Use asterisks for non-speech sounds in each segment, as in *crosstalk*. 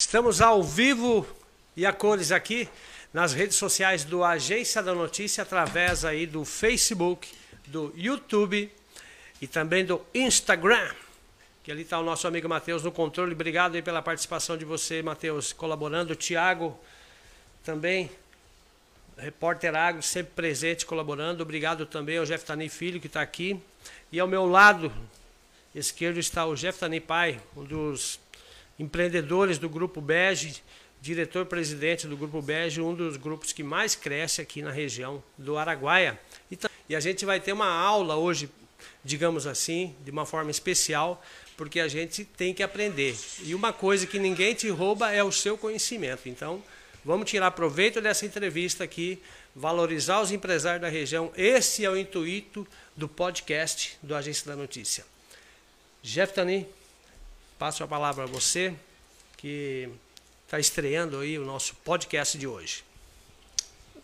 Estamos ao vivo e a cores aqui nas redes sociais do Agência da Notícia através aí do Facebook, do YouTube e também do Instagram. Que ali está o nosso amigo Matheus no controle. Obrigado aí pela participação de você, Matheus, colaborando. Tiago também, repórter Agro, sempre presente, colaborando. Obrigado também ao Jeff Tani Filho, que está aqui. E ao meu lado esquerdo está o Jeff Tani Pai, um dos empreendedores do Grupo Bege, diretor-presidente do Grupo Bege, um dos grupos que mais cresce aqui na região do Araguaia. E a gente vai ter uma aula hoje, digamos assim, de uma forma especial, porque a gente tem que aprender. E uma coisa que ninguém te rouba é o seu conhecimento. Então, vamos tirar proveito dessa entrevista aqui, valorizar os empresários da região. Esse é o intuito do podcast do Agência da Notícia. Jeff Tani, passo a palavra a você, que está estreando aí o nosso podcast de hoje.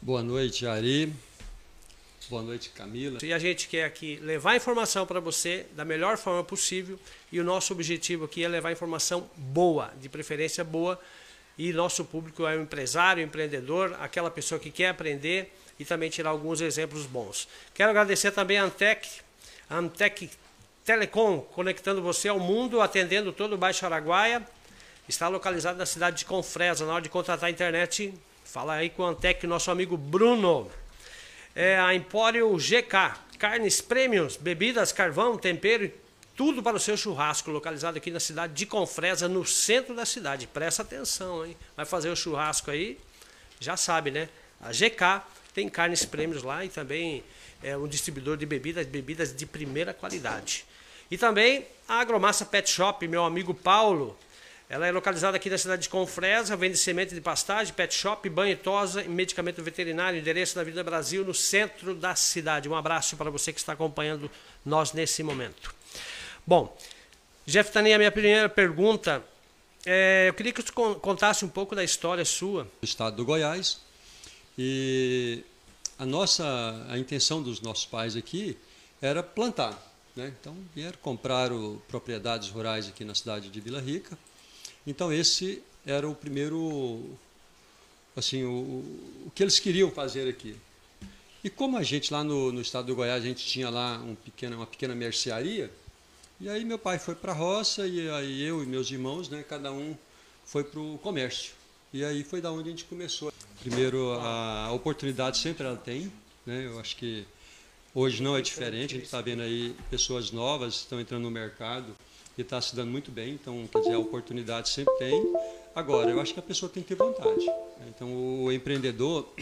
Boa noite, Ari. Boa noite, Camila. E a gente quer aqui levar informação para você da melhor forma possível e o nosso objetivo aqui é levar informação boa, de preferência boa, e nosso público é o empresário, o empreendedor, aquela pessoa que quer aprender e também tirar alguns exemplos bons. Quero agradecer também a Antec, a Antec Telecom, conectando você ao mundo, atendendo todo o Baixo Araguaia. Está localizado na cidade de Confresa. Na hora de contratar a internet, fala aí com a Antec, nosso amigo Bruno. É a Empório GK, carnes prêmios, bebidas, carvão, tempero, tudo para o seu churrasco, localizado aqui na cidade de Confresa, no centro da cidade. Presta atenção, hein? Vai fazer o churrasco aí, já sabe, né? A GK tem carnes prêmios lá e também é um distribuidor de bebidas, bebidas de primeira qualidade. E também a Agromassa Pet Shop, meu amigo Paulo. Ela é localizada aqui na cidade de Confresa, vende semente de pastagem, pet shop, banho e tosa e medicamento veterinário, endereço na Vida Brasil, no centro da cidade. Um abraço para você que está acompanhando nós nesse momento. Bom, Jeff Tani, a minha primeira pergunta, é, eu queria que você contasse um pouco da história sua. Do estado do Goiás. E a nossa, a intenção dos nossos pais aqui era plantar né? Então vieram comprar propriedades rurais aqui na cidade de Vila Rica. Então esse era o primeiro, assim, o, o que eles queriam fazer aqui. E como a gente lá no, no estado do Goiás, a gente tinha lá um pequeno, uma pequena mercearia, e aí meu pai foi para a roça, e aí eu e meus irmãos, né, cada um foi para o comércio. E aí foi da onde a gente começou. Primeiro, a oportunidade sempre ela tem, né? Eu acho que Hoje não é diferente, a gente está vendo aí pessoas novas estão entrando no mercado e está se dando muito bem, então, quer dizer, a oportunidade sempre tem. Agora, eu acho que a pessoa tem que ter vontade. Né? Então, o empreendedor,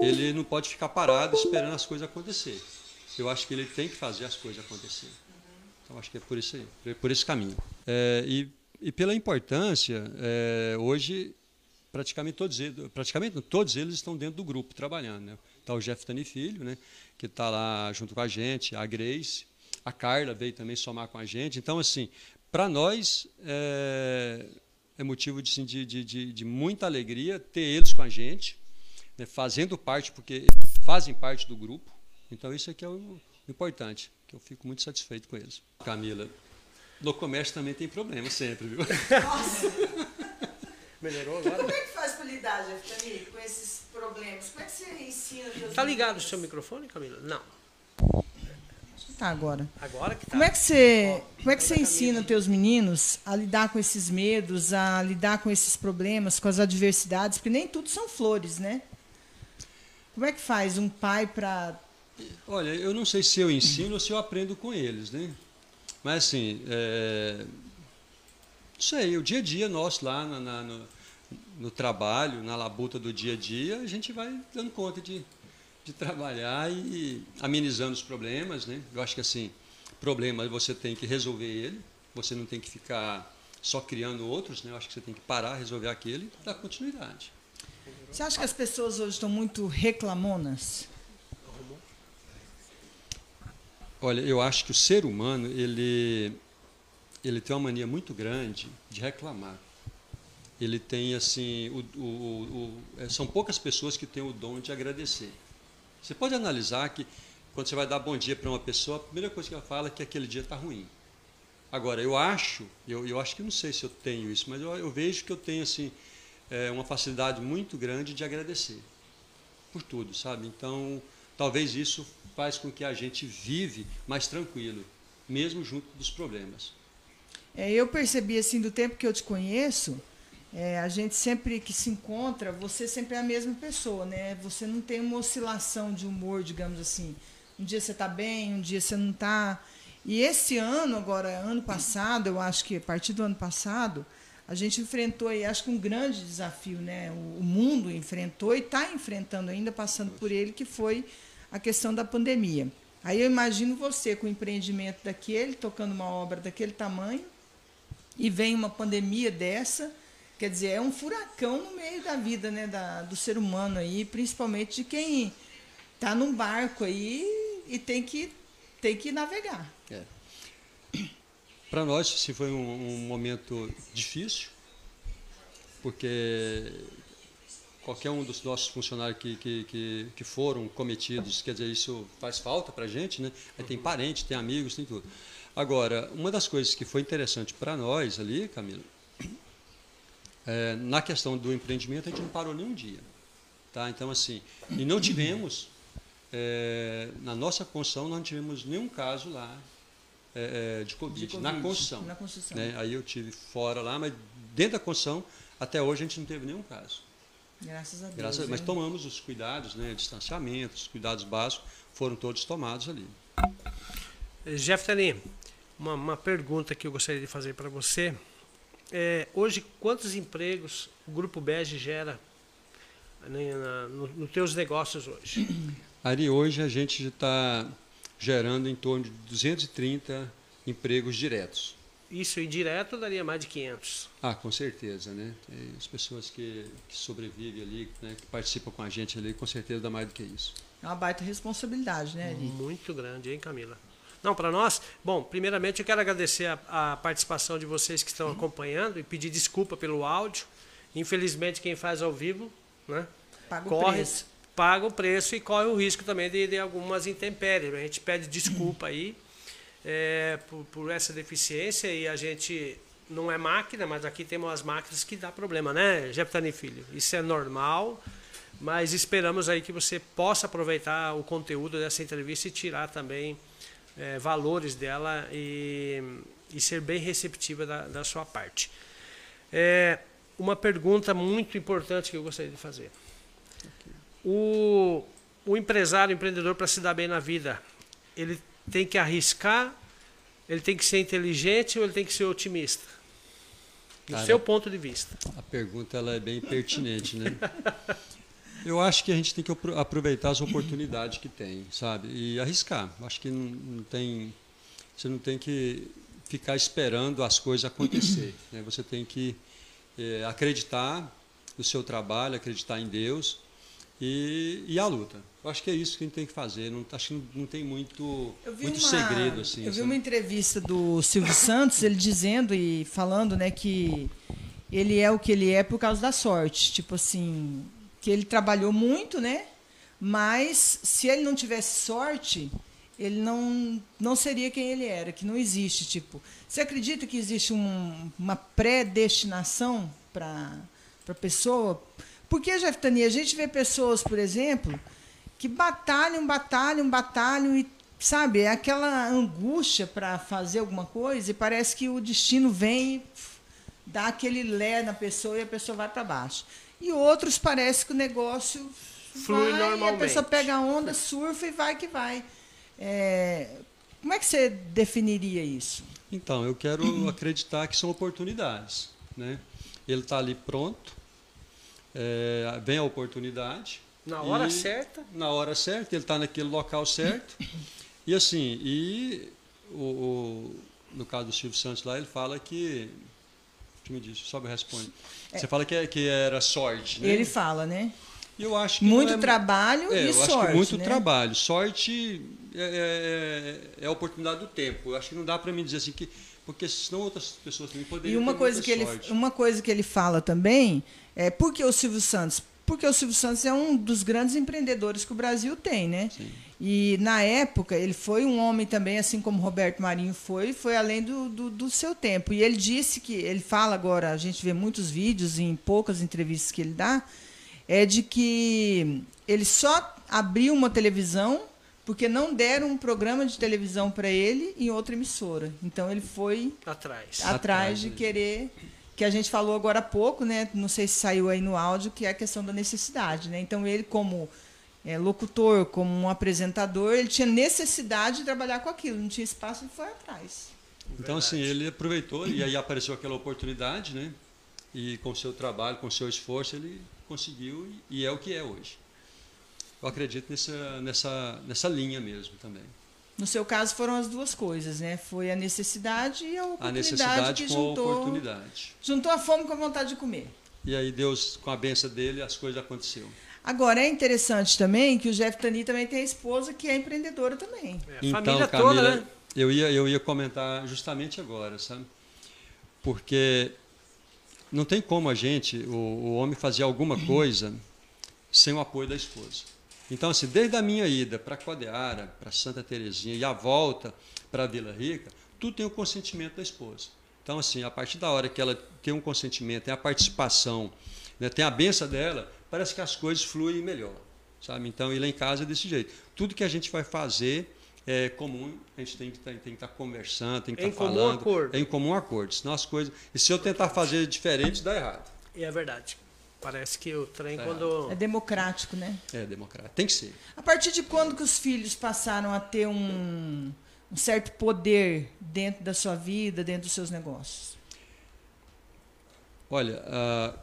ele não pode ficar parado esperando as coisas acontecer. Eu acho que ele tem que fazer as coisas acontecer. Então, acho que é por isso aí, por esse caminho. É, e, e pela importância, é, hoje, praticamente todos, eles, praticamente todos eles estão dentro do grupo trabalhando. Né? Está o Jeff Tani Filho, né? que está lá junto com a gente, a Grace, a Carla veio também somar com a gente. Então, assim, para nós é, é motivo de, de, de, de, muita alegria ter eles com a gente, né, fazendo parte, porque fazem parte do grupo. Então, isso aqui é o importante, que eu fico muito satisfeito com eles. Camila, no comércio também tem problema sempre, viu? Nossa! *laughs* Melhorou agora? Como é que faz para lidar, Jeff, com esses problemas? Como é que você ensina os Tá ligado o seu microfone, Camila? Não. Tá agora. Agora que tá. Como é que você, Ó, como é que você ensina teus meninos a lidar com esses medos, a lidar com esses problemas, com as adversidades, porque nem tudo são flores, né? Como é que faz um pai para Olha, eu não sei se eu ensino ou se eu aprendo com eles, né? Mas assim, é, não sei, o dia a dia nosso lá na, na, no, no, trabalho, na labuta do dia a dia, a gente vai dando conta de, de trabalhar e amenizando os problemas, né? Eu acho que assim, problema você tem que resolver ele, você não tem que ficar só criando outros, né? Eu acho que você tem que parar, resolver aquele dar continuidade. Você acha que as pessoas hoje estão muito reclamonas? Olha, eu acho que o ser humano, ele ele tem uma mania muito grande de reclamar. Ele tem assim, o, o, o, é, são poucas pessoas que têm o dom de agradecer. Você pode analisar que quando você vai dar bom dia para uma pessoa, a primeira coisa que ela fala é que aquele dia está ruim. Agora, eu acho, eu, eu acho que não sei se eu tenho isso, mas eu, eu vejo que eu tenho assim é, uma facilidade muito grande de agradecer por tudo, sabe? Então, talvez isso faz com que a gente vive mais tranquilo, mesmo junto dos problemas. É, eu percebi assim do tempo que eu te conheço, é, a gente sempre que se encontra, você sempre é a mesma pessoa, né? Você não tem uma oscilação de humor, digamos assim. Um dia você está bem, um dia você não está. E esse ano, agora, ano passado, eu acho que a partir do ano passado, a gente enfrentou aí, acho que um grande desafio, né? O mundo enfrentou e está enfrentando ainda, passando por ele, que foi a questão da pandemia. Aí eu imagino você com o empreendimento daquele, tocando uma obra daquele tamanho, e vem uma pandemia dessa, quer dizer, é um furacão no meio da vida, né, da, do ser humano aí, principalmente de quem está num barco aí e tem que tem que navegar. É. Para nós, se foi um, um, momento difícil, porque qualquer um dos nossos funcionários que, que, que, que foram cometidos, quer dizer, isso faz falta para a gente, né? Aí tem parente, tem amigos, tem tudo. Agora, uma das coisas que foi interessante para nós ali, Camila, é, na questão do empreendimento, a gente não parou nem um dia. Tá? Então, assim, e não tivemos, é, na nossa construção, não tivemos nenhum caso lá é, é, de, COVID, de, COVID, na construção. Na construção. Né? Aí eu tive fora lá, mas dentro da construção, até hoje a gente não teve nenhum caso. Graças a Deus. Graças a, mas tomamos os cuidados, né, distanciamento, os cuidados básicos, foram todos tomados ali. Jeff uma, uma pergunta que eu gostaria de fazer para você. É, hoje, quantos empregos o Grupo Bege gera né, nos no teus negócios hoje? *clears throat* Ari, hoje a gente está gerando em torno de 230 empregos diretos. Isso indireto daria mais de 500. Ah, com certeza, né? Tem as pessoas que, que sobrevivem ali, né, que participam com a gente ali, com certeza dá mais do que isso. É uma baita responsabilidade, né, Eli? Muito grande, hein, Camila? Não, para nós, bom, primeiramente eu quero agradecer a, a, participação de vocês que estão acompanhando e pedir desculpa pelo áudio. Infelizmente, quem faz ao vivo, né? Paga corre, o preço paga o preço e corre o risco também de, de algumas intempéries. A gente pede desculpa aí é, por, por, essa deficiência e a gente não é máquina, mas aqui temos as máquinas que dá problema, né, Jeptani Filho? Isso é normal, mas esperamos aí que você possa aproveitar o conteúdo dessa entrevista e tirar também é, valores dela e, e, ser bem receptiva da, da sua parte. É, uma pergunta muito importante que eu gostaria de fazer o, o empresário, o empreendedor, para se dar bem na vida, ele tem que arriscar, ele tem que ser inteligente ou ele tem que ser otimista? Do Cara, seu ponto de vista. A pergunta ela é bem pertinente, né? *laughs* Eu acho que a gente tem que aproveitar as oportunidades que tem, sabe? E arriscar. Acho que não, tem. Você não tem que ficar esperando as coisas acontecer. Né? Você tem que é, acreditar no seu trabalho, acreditar em Deus e, e a luta. Eu acho que é isso que a gente tem que fazer. Não, acho que não, tem muito, muito uma, segredo. Assim, eu vi uma entrevista do Silvio Santos, ele dizendo e falando né, que ele é o que ele é por causa da sorte. Tipo assim, que ele trabalhou muito, né? Mas se ele não tivesse sorte, ele não, não seria quem ele era, que não existe. Tipo, você acredita que existe um, uma predestinação para a pessoa? Porque, Jeftani, a gente vê pessoas, por exemplo, que batalham, batalham, batalham e, sabe, é aquela angústia para fazer alguma coisa e parece que o destino vem e dá aquele lé na pessoa e a pessoa vai para baixo. E outros parece que o negócio flui vai, normalmente. a pessoa pega a onda, surfa e vai que vai. É, como é que você definiria isso? Então, eu quero acreditar que são oportunidades. Né? Ele está ali pronto, é, vem a oportunidade. Na hora e, certa? Na hora certa, ele está naquele local certo. e assim, e o, o, no caso do Silvio Santos lá, ele fala que. Que me disse? Só me responde. É. Você fala que, é, que era sorte, né? Ele fala, né? Eu acho que muito é, trabalho é, e eu sorte. Acho que muito né? trabalho. Sorte é, é, é, a oportunidade do tempo. Eu acho que não dá para mim dizer assim que porque senão outras pessoas também poderiam e uma coisa que sorte. ele uma coisa que ele fala também é porque o Silvio Santos porque o Silvio Santos é um dos grandes empreendedores que o Brasil tem, né? Sim. E na época ele foi um homem também, assim como Roberto Marinho foi, foi além do, do, do, seu tempo. E ele disse que, ele fala agora, a gente vê muitos vídeos em poucas entrevistas que ele dá, é de que ele só abriu uma televisão porque não deram um programa de televisão para ele em outra emissora. Então ele foi atrás, atrás de querer que a gente falou agora há pouco, né? Não sei se saiu aí no áudio, que é a questão da necessidade, né? Então ele como é, locutor, como um apresentador, ele tinha necessidade de trabalhar com aquilo, não tinha espaço, ele foi atrás. Então assim ele aproveitou e aí apareceu aquela oportunidade, né? E com seu trabalho, com seu esforço, ele conseguiu e é o que é hoje eu acredito nessa, nessa, nessa linha mesmo também. No seu caso foram as duas coisas, né? Foi a necessidade e a oportunidade. A necessidade que com juntou, a oportunidade. Juntou a fome com a vontade de comer. E aí Deus, com a benção dele, as coisas aconteceram. Agora, é interessante também que o Jeff Tani também tem a esposa que é empreendedora também. É, então, família Camila, toda, né? eu, ia, eu ia comentar justamente agora, sabe? Porque não tem como a gente, o, o homem, fazer alguma coisa sem o apoio da esposa. Então, assim, desde a minha ida para Codeara, para Santa Terezinha e a volta para Vila Rica, tudo tem o consentimento da esposa. Então, assim, a partir da hora que ela tem um consentimento, tem a participação, né, tem a benção dela, parece que as coisas fluem melhor, sabe? Então, ir lá em casa é desse jeito. Tudo que a gente vai fazer é comum, a gente tem que tá, estar tá conversando, tem que estar tá falando. Acordo. É em comum acordo. Senão as coisas. E se eu tentar fazer diferente, dá errado. É verdade. Parece que o trem é. quando. É democrático, né? É democrático. Tem que ser. A partir de quando que os filhos passaram a ter um, um certo poder dentro da sua vida, dentro dos seus negócios? Olha. Uh...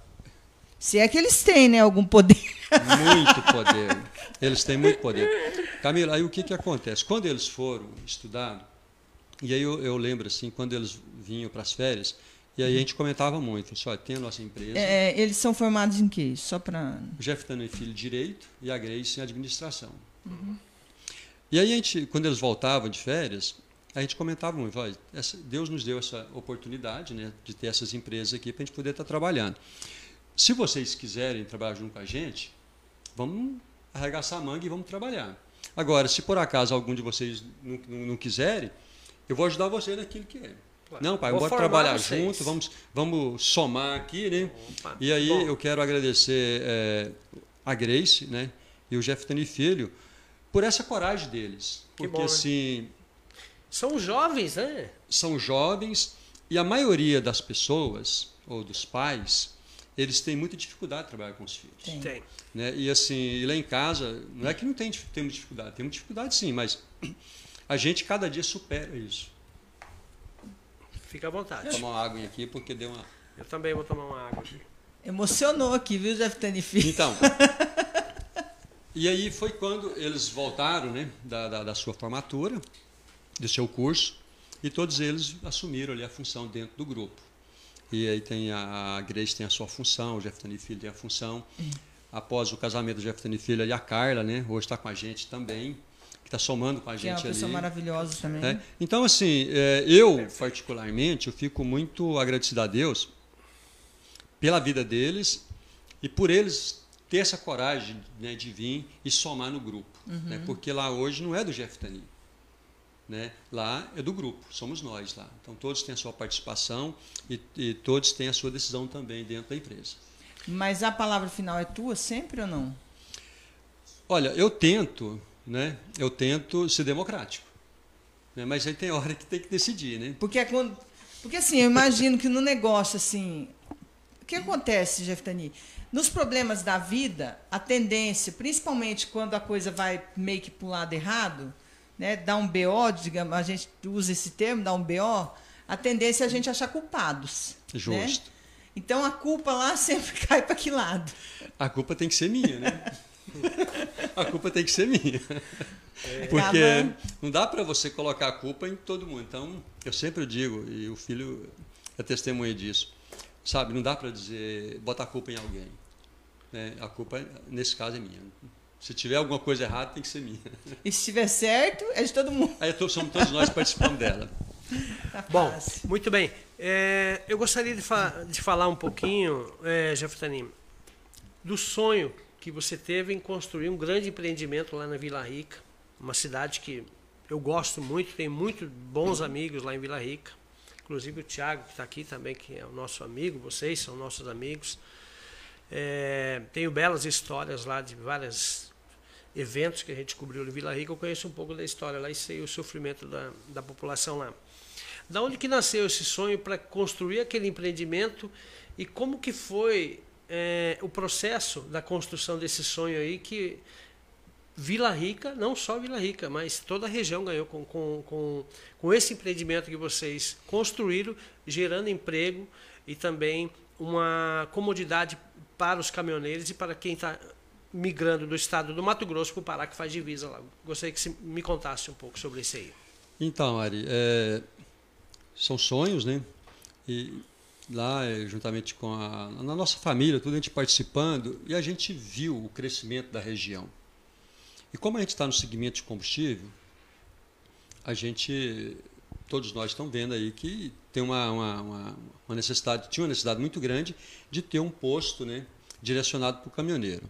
Se é que eles têm, né? Algum poder. Muito *laughs* poder. Eles têm muito poder. Camila, aí o que, que acontece? Quando eles foram estudar, e aí eu, eu lembro assim, quando eles vinham para as férias, e aí a gente comentava muito, só tem a nossa empresa. É, eles são formados em quê? Só para. O Jeff Tano Filho Direito e a Grace em Administração. Uhum. E aí a gente, quando eles voltavam de férias, a gente comentava muito, olha, Deus nos deu essa oportunidade né, de ter essas empresas aqui para a gente poder estar trabalhando. Se vocês quiserem trabalhar junto com a gente, vamos arregaçar a manga e vamos trabalhar. Agora, se por acaso algum de vocês não, não, não quiserem, eu vou ajudar você naquilo que é. Não, pai, bora trabalhar vocês. junto, vamos, vamos somar aqui, né? Opa, e aí bom. eu quero agradecer é, a Grace, né? E o Jeff Tani Filho por essa coragem deles. Porque bom, assim. São jovens, né? São jovens e a maioria das pessoas, ou dos pais, eles têm muita dificuldade de trabalhar com os filhos. Tem. tem. Né? E assim, e lá em casa, não é que não tem, tem dificuldade, tem dificuldade sim, mas *clears throat* a gente cada dia supera isso. Fica à vontade. Vou tomar uma água aqui porque deu uma. Eu também vou tomar uma água aqui. Emocionou aqui, viu, Jeff Tennifi? Então. *laughs* e aí foi quando eles voltaram né, da, da, da, sua formatura, do seu curso, e todos eles assumiram ali a função dentro do grupo. E aí tem a, a Grace tem a sua função, o Jeff Tennifi tem a função. Após o casamento do Jeff Tennifi, e a Carla, né, hoje está com a gente também que está somando com a gente que é uma pessoa ali. maravilhosa também. É. Então, assim, é, eu, particularmente, eu fico muito agradecido a Deus pela vida deles e por eles ter essa coragem né, de vir e somar no grupo. Uhum. Né, porque lá hoje não é do Jeff Tani. Né? Lá é do grupo, somos nós lá. Então todos têm a sua participação e, e todos têm a sua decisão também dentro da empresa. Mas a palavra final é tua sempre ou não? Olha, eu tento né, eu tento ser democrático. Né, mas aí tem hora que tem que decidir, né? Porque, é quando, porque assim, eu imagino que no negócio, assim, o que acontece, Jeftani? Nos problemas da vida, a tendência, principalmente quando a coisa vai meio que para o lado errado, né, dar um BO, digamos, a gente usa esse termo, dar um BO, a tendência é a gente achar culpados. Né? Justo. Né? Então a culpa lá *laughs* sempre cai para que lado? A culpa tem que ser minha, né? *laughs* *laughs* a culpa tem que ser minha. É. Porque não dá para você colocar a culpa em todo mundo. Então, eu sempre digo, e o filho é testemunha disso, sabe? Não dá para dizer, botar a culpa em alguém. Né? A culpa, nesse caso, é minha. Se tiver alguma coisa errada, tem que ser minha. E se estiver certo, é de todo mundo. Aí somos todos nós participando dela. Tá Bom, muito bem. É, eu gostaria de, fa de, falar um pouquinho, é, Jefferson do sonho que você teve em construir um grande empreendimento lá na Vila Rica, uma cidade que eu gosto muito, tenho muito bons amigos lá em Vila Rica, inclusive o Tiago que está aqui também, que é o nosso amigo, vocês são nossos amigos. É, tenho belas histórias lá de vários eventos que a gente cobriu em Vila Rica, eu conheço um pouco da história lá e sei o sofrimento da, da população lá. Da onde que nasceu esse sonho para construir aquele empreendimento e como que foi é, o processo da construção desse sonho aí que Vila Rica, não só Vila Rica, mas toda a região ganhou com, com, com, com esse empreendimento que vocês construíram, gerando emprego e também uma comodidade para os caminhoneiros e para quem está migrando do estado do Mato Grosso para o Pará, que faz divisa lá. Gostaria que você me contasse um pouco sobre isso aí. Então, Ari, é, são sonhos, né? E lá, é, juntamente com a na nossa família, tudo a gente participando, e a gente viu o crescimento da região. E como a gente está no segmento de combustível, a gente, todos nós estamos vendo aí que tem uma, uma, uma necessidade, tinha uma necessidade muito grande de ter um posto né, direcionado para o caminhoneiro.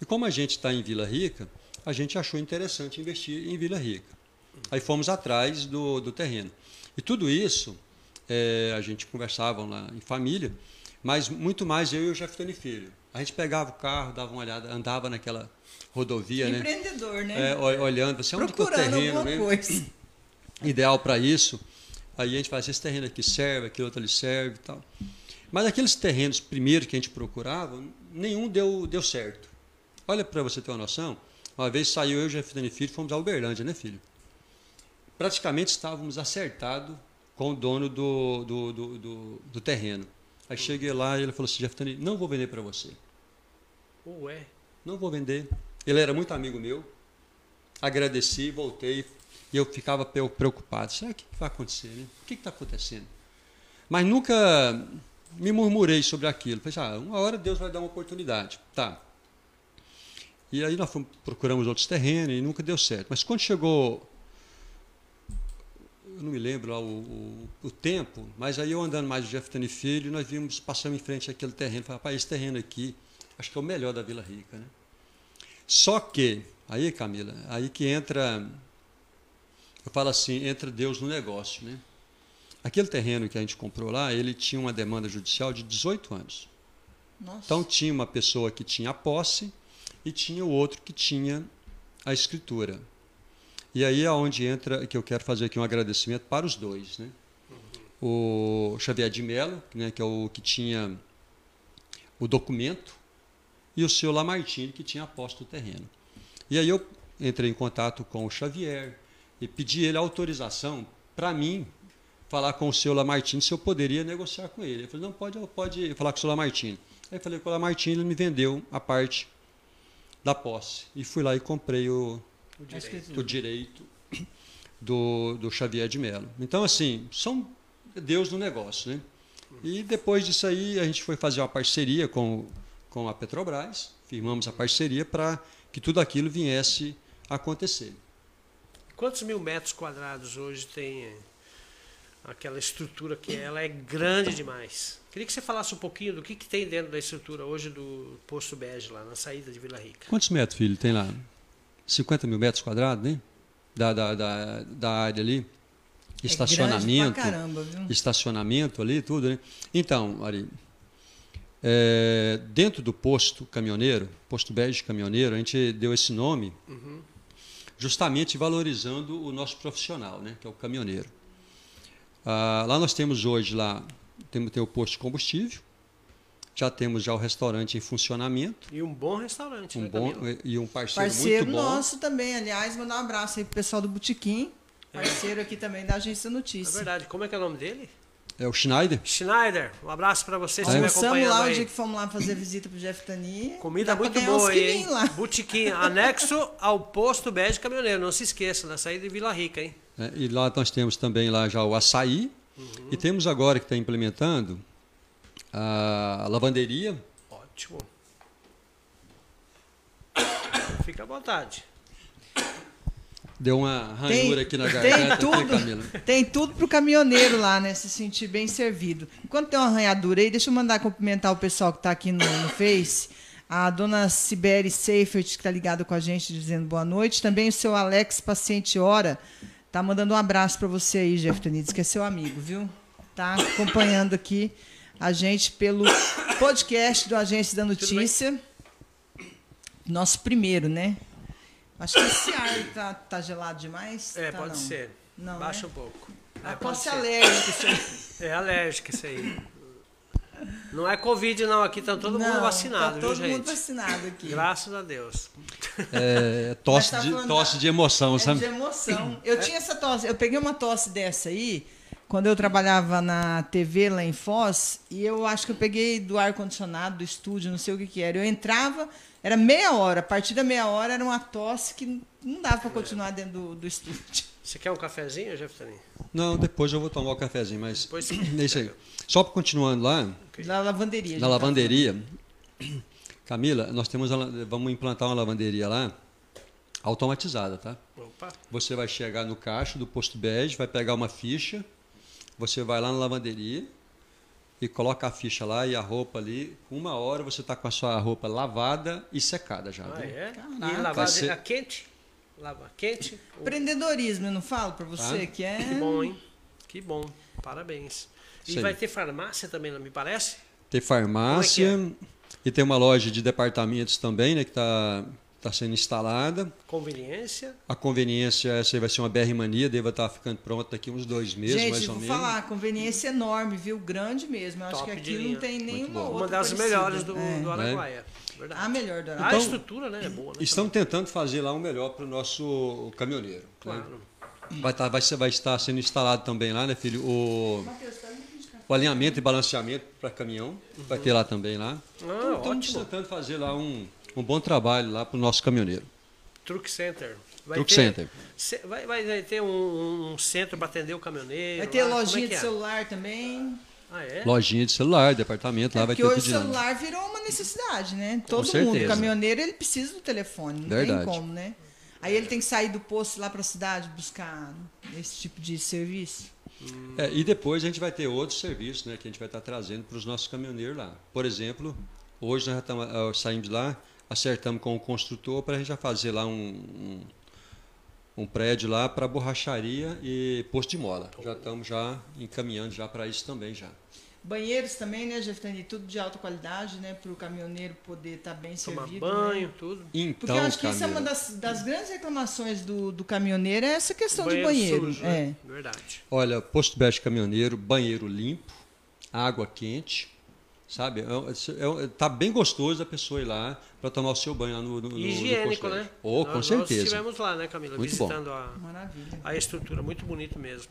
E como a gente está em Vila Rica, a gente achou interessante investir em Vila Rica. Aí fomos atrás do, do terreno. E tudo isso, é, a gente conversava lá em família, mas muito mais eu e o Jeftani Filho. A gente pegava o carro, dava uma olhada, andava naquela rodovia, né? Empreendedor, né? É, olhando, assim, onde Procurando que é o terreno mesmo? Coisa. *clears throat* Ideal para isso. Aí a gente fala assim, esse terreno aqui serve, aquele outro ali serve e tal. Mas aqueles terrenos primeiros que a gente procurava, nenhum deu, deu certo. Olha para você ter uma noção, uma vez saiu eu e o Jefferson Filho, fomos a Uberlândia, né, filho? Praticamente estávamos acertados com o dono do, do, do, do, do terreno. Aí cheguei lá e ele falou assim, Jefferson, não vou vender para você. Ué? Não vou vender. Ele era muito amigo meu. Agradeci, voltei e eu ficava preocupado. Será que vai acontecer? Né? O que está acontecendo? Mas nunca me murmurei sobre aquilo. Falei, ah, uma hora Deus vai dar uma oportunidade. Tá. E aí nós fomos, procuramos outros terrenos e nunca deu certo. Mas quando chegou, eu não me lembro lá o, o, o tempo, mas aí eu andando mais o Jeff Tani Filho, nós vimos, passamos em frente àquele terreno. Falei, rapaz, esse terreno aqui, acho que é o melhor da Vila Rica, né? Só que, aí Camila, aí que entra, eu falo assim, entra Deus no negócio, né? Aquele terreno que a gente comprou lá, ele tinha uma demanda judicial de 18 anos. Nossa. Então tinha uma pessoa que tinha a posse e tinha o outro que tinha a escritura. E aí é onde entra que eu quero fazer aqui um agradecimento para os dois, né? O Xavier de Mello, né, que é o que tinha o documento e o seu Lamartine, que tinha aposto o terreno. E aí eu entrei em contato com o Xavier e pedi ele autorização para mim falar com o seu Lamartine se eu poderia negociar com ele. Ele falou, não, pode, pode falar com o seu Lamartine. Aí falei com o Lamartine, ele me vendeu a parte da posse. E fui lá e comprei o, o direito, o direito do, do Xavier de Mello. Então, assim, são Deus no negócio, né? E depois disso aí, a gente foi fazer uma parceria com com a Petrobras, firmamos a parceria para que tudo aquilo viesse a acontecer. Quantos mil metros quadrados hoje tem aquela estrutura que ela é grande demais? Queria que você falasse um pouquinho do que, que tem dentro da estrutura hoje do Posto Bege, lá na saída de Vila Rica. Quantos metros, filho, tem lá? 50 mil metros quadrados, né? Da, da, da, da área ali. É estacionamento. Caramba, estacionamento ali, tudo, né? Então, Ari, é, dentro do posto caminhoneiro, posto bege caminhoneiro, a gente deu esse nome uhum. justamente valorizando o nosso profissional, né, que é o caminhoneiro. Ah, lá nós temos hoje lá temos tem o posto de combustível, já temos já o restaurante em funcionamento. E um bom restaurante, um né, bom E um parceiro, parceiro muito bom. nosso também, aliás, mandar um abraço aí pro pessoal do Botequim, parceiro é. aqui também da Agência Notícias. É verdade. Como é que é o nome dele? É o Schneider. Schneider, um abraço para você, se me acompanhando lá aí. o dia que fomos lá fazer visita pro Jeff Tani. Comida muito boa aí, hein? Lá. Botequim, anexo ao posto Bege Caminhoneiro, não se esqueça, na saída de Vila Rica, hein? É, e lá nós temos também lá já o açaí, uhum. e temos agora que está implementando a lavanderia. Ótimo. Fica à vontade. Deu uma ranhura tem, aqui na *laughs* garganta, tem tudo, Camila. Tem tudo pro caminhoneiro lá, né? Se sentir bem servido. Enquanto tem uma arranhadura aí, deixa eu mandar cumprimentar o pessoal que está aqui no, no Face. A dona Siberi Seifert, que está ligada com a gente, dizendo boa noite. Também o seu Alex Paciente Hora tá mandando um abraço para você aí, Jeff Tonides, que é seu amigo, viu? Tá acompanhando aqui a gente pelo *coughs* podcast do Agência da Notícia. Nosso primeiro, né? Acho que esse ar tá, tá gelado demais. É, tá, pode não. ser. Não, Baixa né? um pouco. Ah, É, ser. alérgico isso aí. É alérgico isso aí. Não é Covid, não. Aqui tá todo mundo Não, vacinado, tá viu, todo gente? mundo vacinado aqui. Graças a Deus. É, tosse, Mas tá de, tosse da- de emoção, É sabe? de emoção. Eu tinha essa tosse, eu peguei uma tosse dessa aí quando eu trabalhava na TV lá em Foz, e eu acho que eu peguei do ar-condicionado, do estúdio, não sei o que, que era. Eu entrava, era meia hora, a partir da meia hora era uma tosse que não dava para continuar dentro do, do estúdio. *laughs* Você quer um cafezinho, Jefferson? Não, depois eu vou tomar o cafezinho, mas Depois é *clears throat* isso aí. Só continuando lá, Da lavanderia. na tá lavanderia, *clears throat* Camila, nós temos vamos implantar uma lavanderia lá automatizada, tá? Opa. Você vai chegar no caixa do posto bege, vai pegar uma ficha, você vai lá na lavanderia e coloca a ficha lá e a roupa ali. Uma hora você está com a sua roupa lavada e secada já. Ah, viu? é? Caraca. E lavar Vai ser- a quente? Lava quente? Empreendedorismo, eu não falo para você Ah, que é. Que bom, hein? Que bom. Parabéns. E aí. vai ter farmácia também, não me parece? Tem farmácia Como é e tem uma loja de departamentos também, né, que está tá sendo instalada. Conveniência. A conveniência, essa aí vai ser uma BR Mania, deve estar ficando pronta daqui uns dois meses, Gente, mais vou ou menos. falar, a conveniência é enorme, viu? Grande mesmo. Eu acho Top que de aqui não tem nenhuma outra. Uma das parecida. melhores do, É. do Araguaia. Verdade. A melhor do a Araguaia. estrutura, né? É boa, né? Estão tentando fazer lá um melhor para o nosso caminhoneiro. né? Claro. Vai, tá- vai ser- vai estar sendo instalado também lá, né, filho? O, o alinhamento e balanceamento para caminhão. Vai ter lá também lá. Ah, Estamos ótimo. tentando fazer lá um, um bom trabalho lá para o nosso caminhoneiro. Truck Center. Vai Truck ter- Center. Ce- Vai, vai ter um, um centro para atender o caminhoneiro. Vai ter lá. É lojinha que de é? celular também. Ah, é? Lojinha de celular, departamento lá É vai porque ter hoje o lá. celular virou uma necessidade, né? Todo certeza. mundo, caminhoneiro, ele precisa do telefone, não Verdade. tem como, né? Aí ele tem que sair do posto lá para a cidade buscar esse tipo de serviço. É, e depois a gente vai ter outros serviços né, que a gente vai estar trazendo para os nossos caminhoneiros lá. Por exemplo, hoje nós já tamo, ah, saímos de lá, acertamos com o construtor para a gente já fazer lá um, um, um prédio lá para borracharia e posto de mola. Já estamos já encaminhando já para isso também já. Banheiros também, né, Jeftani? Tudo de alta qualidade, né? Para o caminhoneiro poder estar bem Tomar servido. banho, Né? tudo. Então, Porque eu acho que isso é uma das, das grandes reclamações do, do caminhoneiro, é essa questão de Banheiro banheiro. sujo, é. né? Verdade. olha, posto bege caminhoneiro, banheiro limpo, água quente, sabe? É, é- tá bem gostoso a pessoa ir lá para tomar o seu banho lá no, no, no- no higiênico, posto né? Oh, com nós, certeza. Nós estivemos lá, né, Camila? Muito bom. visitando a, Maravilha. a estrutura, muito bonito mesmo.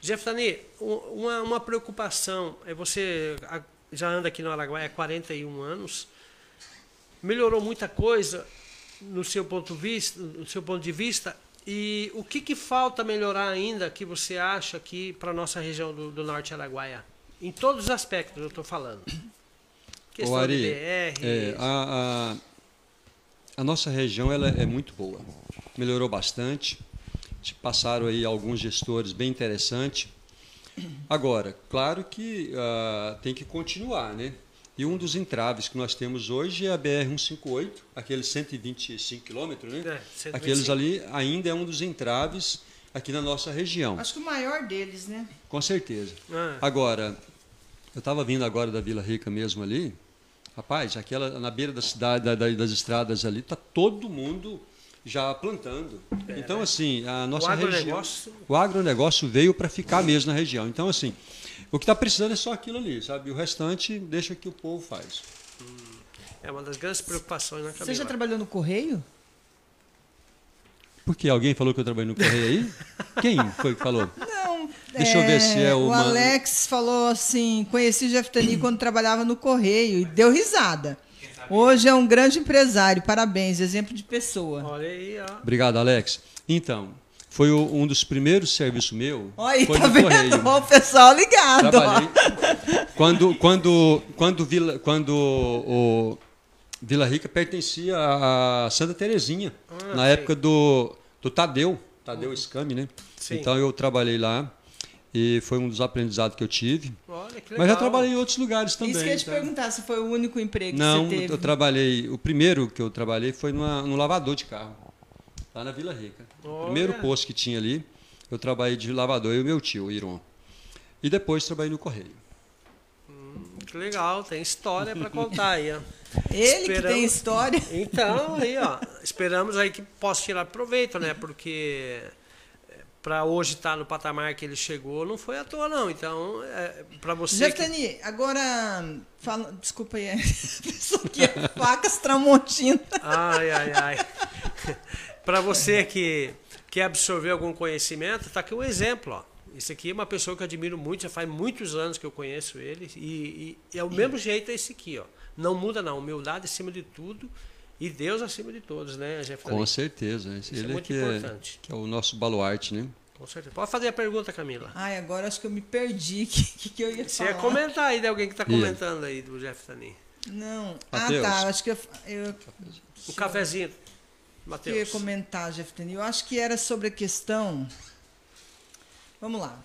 Jeff Tani, uma, uma preocupação é você já anda aqui no Araguaia há 41 anos, melhorou muita coisa no seu ponto, vista, no seu ponto de vista e o que, que falta melhorar ainda que você acha aqui para a nossa região do, do Norte Araguaia? Em todos os aspectos eu estou falando. Questão Ô, Ari, de BR, É, a, a, a nossa região ela é muito boa. Melhorou bastante. Te Passaram aí alguns gestores bem interessantes. Agora, claro que ah, tem que continuar, né? E um dos entraves que nós temos hoje é a BR-158, aqueles 125 quilômetros, né? É, 125. Aqueles ali ainda é um dos entraves aqui na nossa região, Acho que o maior deles, né? com certeza. Ah, Agora, eu estava vindo agora da Vila Rica mesmo ali. Rapaz, aquela na beira da cidade, da- da- das estradas ali, tá todo mundo já plantando. então, assim, a nossa o região. O agronegócio veio para ficar mesmo na região. Então, assim, o que está precisando é só aquilo ali, sabe? O restante deixa que o povo faz. é uma das grandes preocupações na Camila. Você já trabalhou no Correio? Porque alguém falou que eu trabalhei no Correio aí? *laughs* Quem foi que falou? Não. Deixa eu ver se é O uma- Alex falou assim: conheci o Jeff Tani quando trabalhava no Correio e deu risada. Hoje é um grande empresário, parabéns, exemplo de pessoa. Olha aí, ó. Obrigado, Alex. Então, foi o- um dos primeiros serviços meu. Olha aí, foi tá no vendo? Correio. Ó, O pessoal ligado. ó. Trabalhei. Quando, quando, quando, Vila, quando o Vila Rica pertencia a Santa Terezinha, Ah, na sei. época do, do Tadeu, Tadeu Scami, né? Sim. Então eu trabalhei lá. E foi um dos aprendizados que eu tive. Olha, que legal. Mas já trabalhei em outros lugares também. Isso que eu ia te tá? perguntar, se foi o único emprego Não, que você teve. eu trabalhei. O primeiro que eu trabalhei foi numa, num lavador de carro, lá na Vila Rica. Olha. O primeiro posto que tinha ali, eu trabalhei de lavador, eu e meu tio, o Iron. E depois trabalhei no Correio. Que legal, tem história para contar aí, ó. *laughs* Ele que Esperamos- tem história. Então, aí, ó, esperamos aí que possa tirar proveito, né? Porque para hoje estar no patamar que ele chegou, não foi à toa, não. Então, é, para você. que- Jatani, agora. Fala, desculpa aí. *laughs* A pessoa que é facas Tramontina. Ai, ai, ai. *laughs* para você que, que absorveu algum conhecimento, tá aqui um exemplo, ó. Esse aqui é uma pessoa que eu admiro muito, já faz muitos anos que eu conheço ele, e, e- e é o mesmo jeito esse aqui, ó. Não muda não, humildade acima de tudo e Deus acima de todos, né, Jeff? Com certeza. Isso é Ele é, muito que, é, importante. que é o nosso baluarte, né? Com certeza. Pode fazer a pergunta, Camila. Ai, agora acho que eu me perdi. O *laughs* que, que, que eu ia Você falar? ia comentar aí de alguém que está comentando aí do Jeff Tani. Não. Mateus. Ah, tá. Acho que eu, eu, O cafezinho, que eu ia Matheus. comentar, Jeftani. Eu acho que era sobre a questão. Vamos lá.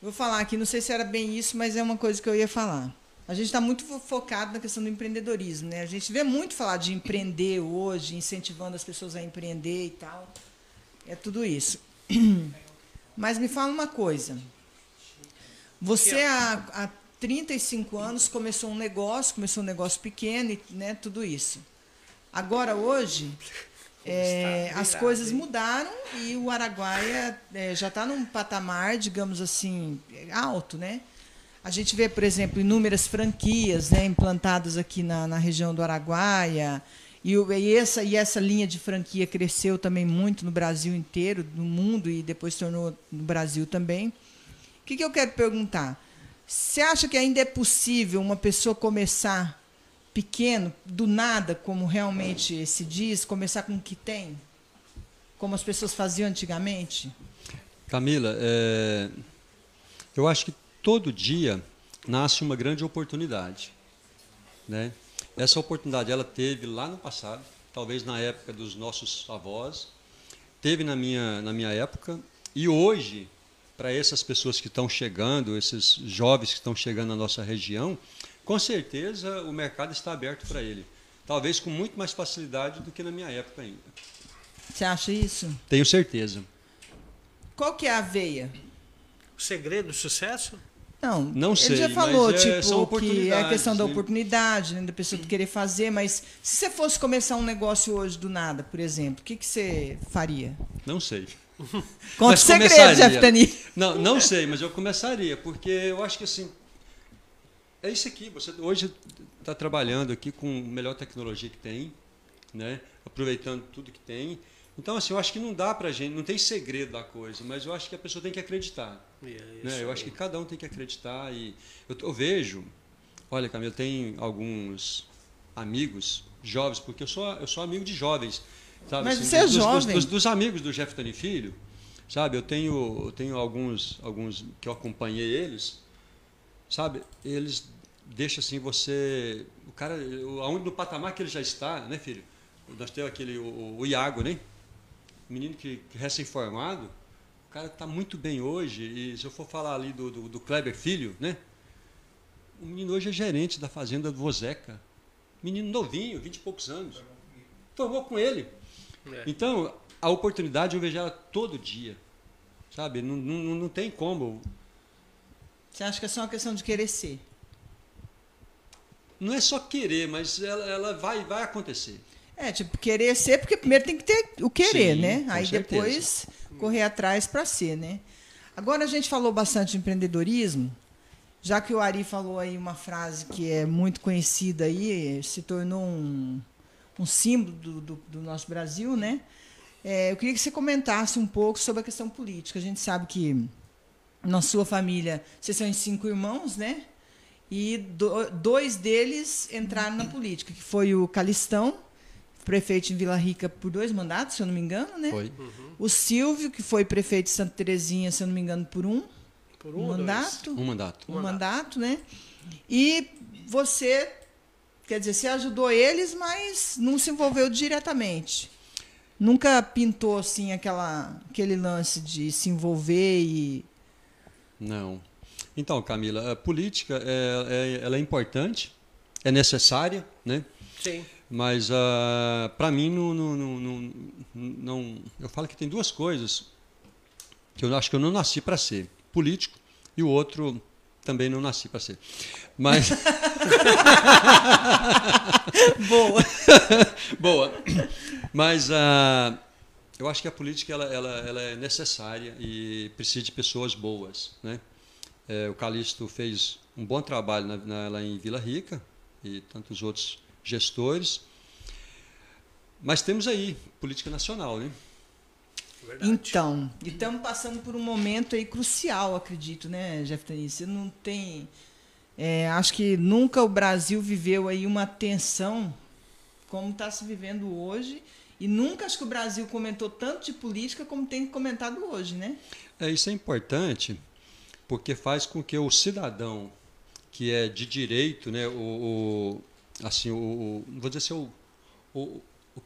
Vou falar aqui, não sei se era bem isso, mas é uma coisa que eu ia falar. A gente está muito fo- focado na questão do empreendedorismo, né? A gente vê muito falar de empreender hoje, incentivando as pessoas a empreender e tal. É tudo isso. *clears throat* Mas me fala uma coisa. Você há, há 35 anos começou um negócio, começou um negócio pequeno, e, né? Tudo isso. Agora hoje *laughs* é, as coisas mudaram e o Araguaia é, já está num patamar, digamos assim, alto, né? A gente vê, por exemplo, inúmeras franquias né, implantadas aqui na, na região do Araguaia. E, e essa, e essa linha de franquia cresceu também muito no Brasil inteiro, no mundo, e depois tornou no Brasil também. O que, que eu quero perguntar? Você acha que ainda é possível uma pessoa começar pequeno, do nada, como realmente se diz, começar com o que tem? Como as pessoas faziam antigamente? Camila, é, eu acho que todo dia nasce uma grande oportunidade. Né? Essa oportunidade ela teve lá no passado, talvez na época dos nossos avós, teve na minha, na minha época, e hoje, para essas pessoas que estão chegando, esses jovens que estão chegando na nossa região, com certeza o mercado está aberto para ele. Talvez com muito mais facilidade do que na minha época ainda. Você acha isso? Tenho certeza. Qual que é a veia? O segredo do sucesso? Não, Não ele sei, já mas falou, é- tipo, são que é a questão da né? oportunidade, né, da pessoa querer fazer, mas se você fosse começar um negócio hoje do nada, por exemplo, o que, que você faria? Não sei. *laughs* Conta o segredo. Jeff Tani. Não, não sei, mas eu começaria, porque eu acho que assim. É isso aqui. Você hoje está trabalhando aqui com a melhor tecnologia que tem, né? aproveitando tudo que tem. Então, assim, eu acho que não dá pra gente, não tem segredo da coisa, mas eu acho que a pessoa tem que acreditar. É Né? isso Eu acho que cada um tem que acreditar. E eu, eu vejo, olha, Camila, tem alguns amigos jovens, porque eu sou, eu sou amigo de jovens. Sabe? Mas Assim, você é dos, dos- jovem. Dos, dos amigos do Jeff Tani Filho, sabe? Eu tenho, eu tenho alguns, alguns que eu acompanhei eles, sabe? Eles deixam assim você. O cara, aonde no patamar que ele já está, né, filho? Nós temos aquele, o, o Iago, né? Menino que, que recém-formado, o cara está muito bem hoje. E se eu for falar ali do, do, do Kleber Filho, né? O menino hoje é gerente da fazenda do Vozeca. Menino novinho, 20 e poucos anos. Formou com ele. É. Então, a oportunidade eu vejo ela todo dia. Sabe? Não, não, não tem como. Você acha que é só uma questão de querer ser? Não é só querer, mas ela, ela vai, vai acontecer. É, tipo, querer ser, porque primeiro tem que ter o querer, Sim, né? Aí certeza. depois correr atrás para ser, né? Agora a gente falou bastante de empreendedorismo, já que o Ari falou aí uma frase que é muito conhecida aí, se tornou um, um símbolo do, do, do nosso Brasil, né? É, eu queria que você comentasse um pouco sobre a questão política. A gente sabe que na sua família, vocês são cinco irmãos, né? E do- dois deles entraram na política, que foi o Calistão, prefeito em Vila Rica por dois mandatos, se eu não me engano, né? Foi. O Silvio, que foi prefeito de Santa Terezinha, se eu não me engano, por um, Por um dois? mandato. Um mandato. Um mandato, né? E você, quer dizer, você ajudou eles, mas não se envolveu diretamente. Nunca pintou assim aquela, aquele lance de se envolver e Não. Então, Camila, a política é, é, ela é importante, é necessária, né? Sim. Mas uh, para mim não, não, não, não, eu falo que tem duas coisas que eu acho que eu não nasci para ser político e o outro também não nasci para ser. Mas *laughs* boa, *laughs* boa. Mas uh, eu acho que a política ela, ela, ela é necessária e precisa de pessoas boas, né? É, o Calixto fez um bom trabalho na, na, lá em Vila Rica e tantos outros gestores. Mas temos aí política nacional, né? Verdade. Então, e estamos passando por um momento aí crucial, acredito, né, Jeff Tanis? Você não tem. É, acho que nunca o Brasil viveu aí uma tensão como está se vivendo hoje. E nunca acho que o Brasil comentou tanto de política como tem comentado hoje, né? É, isso é importante, porque faz com que o cidadão que é de direito, né, o, o assim, o, o, vou dizer assim, o, o,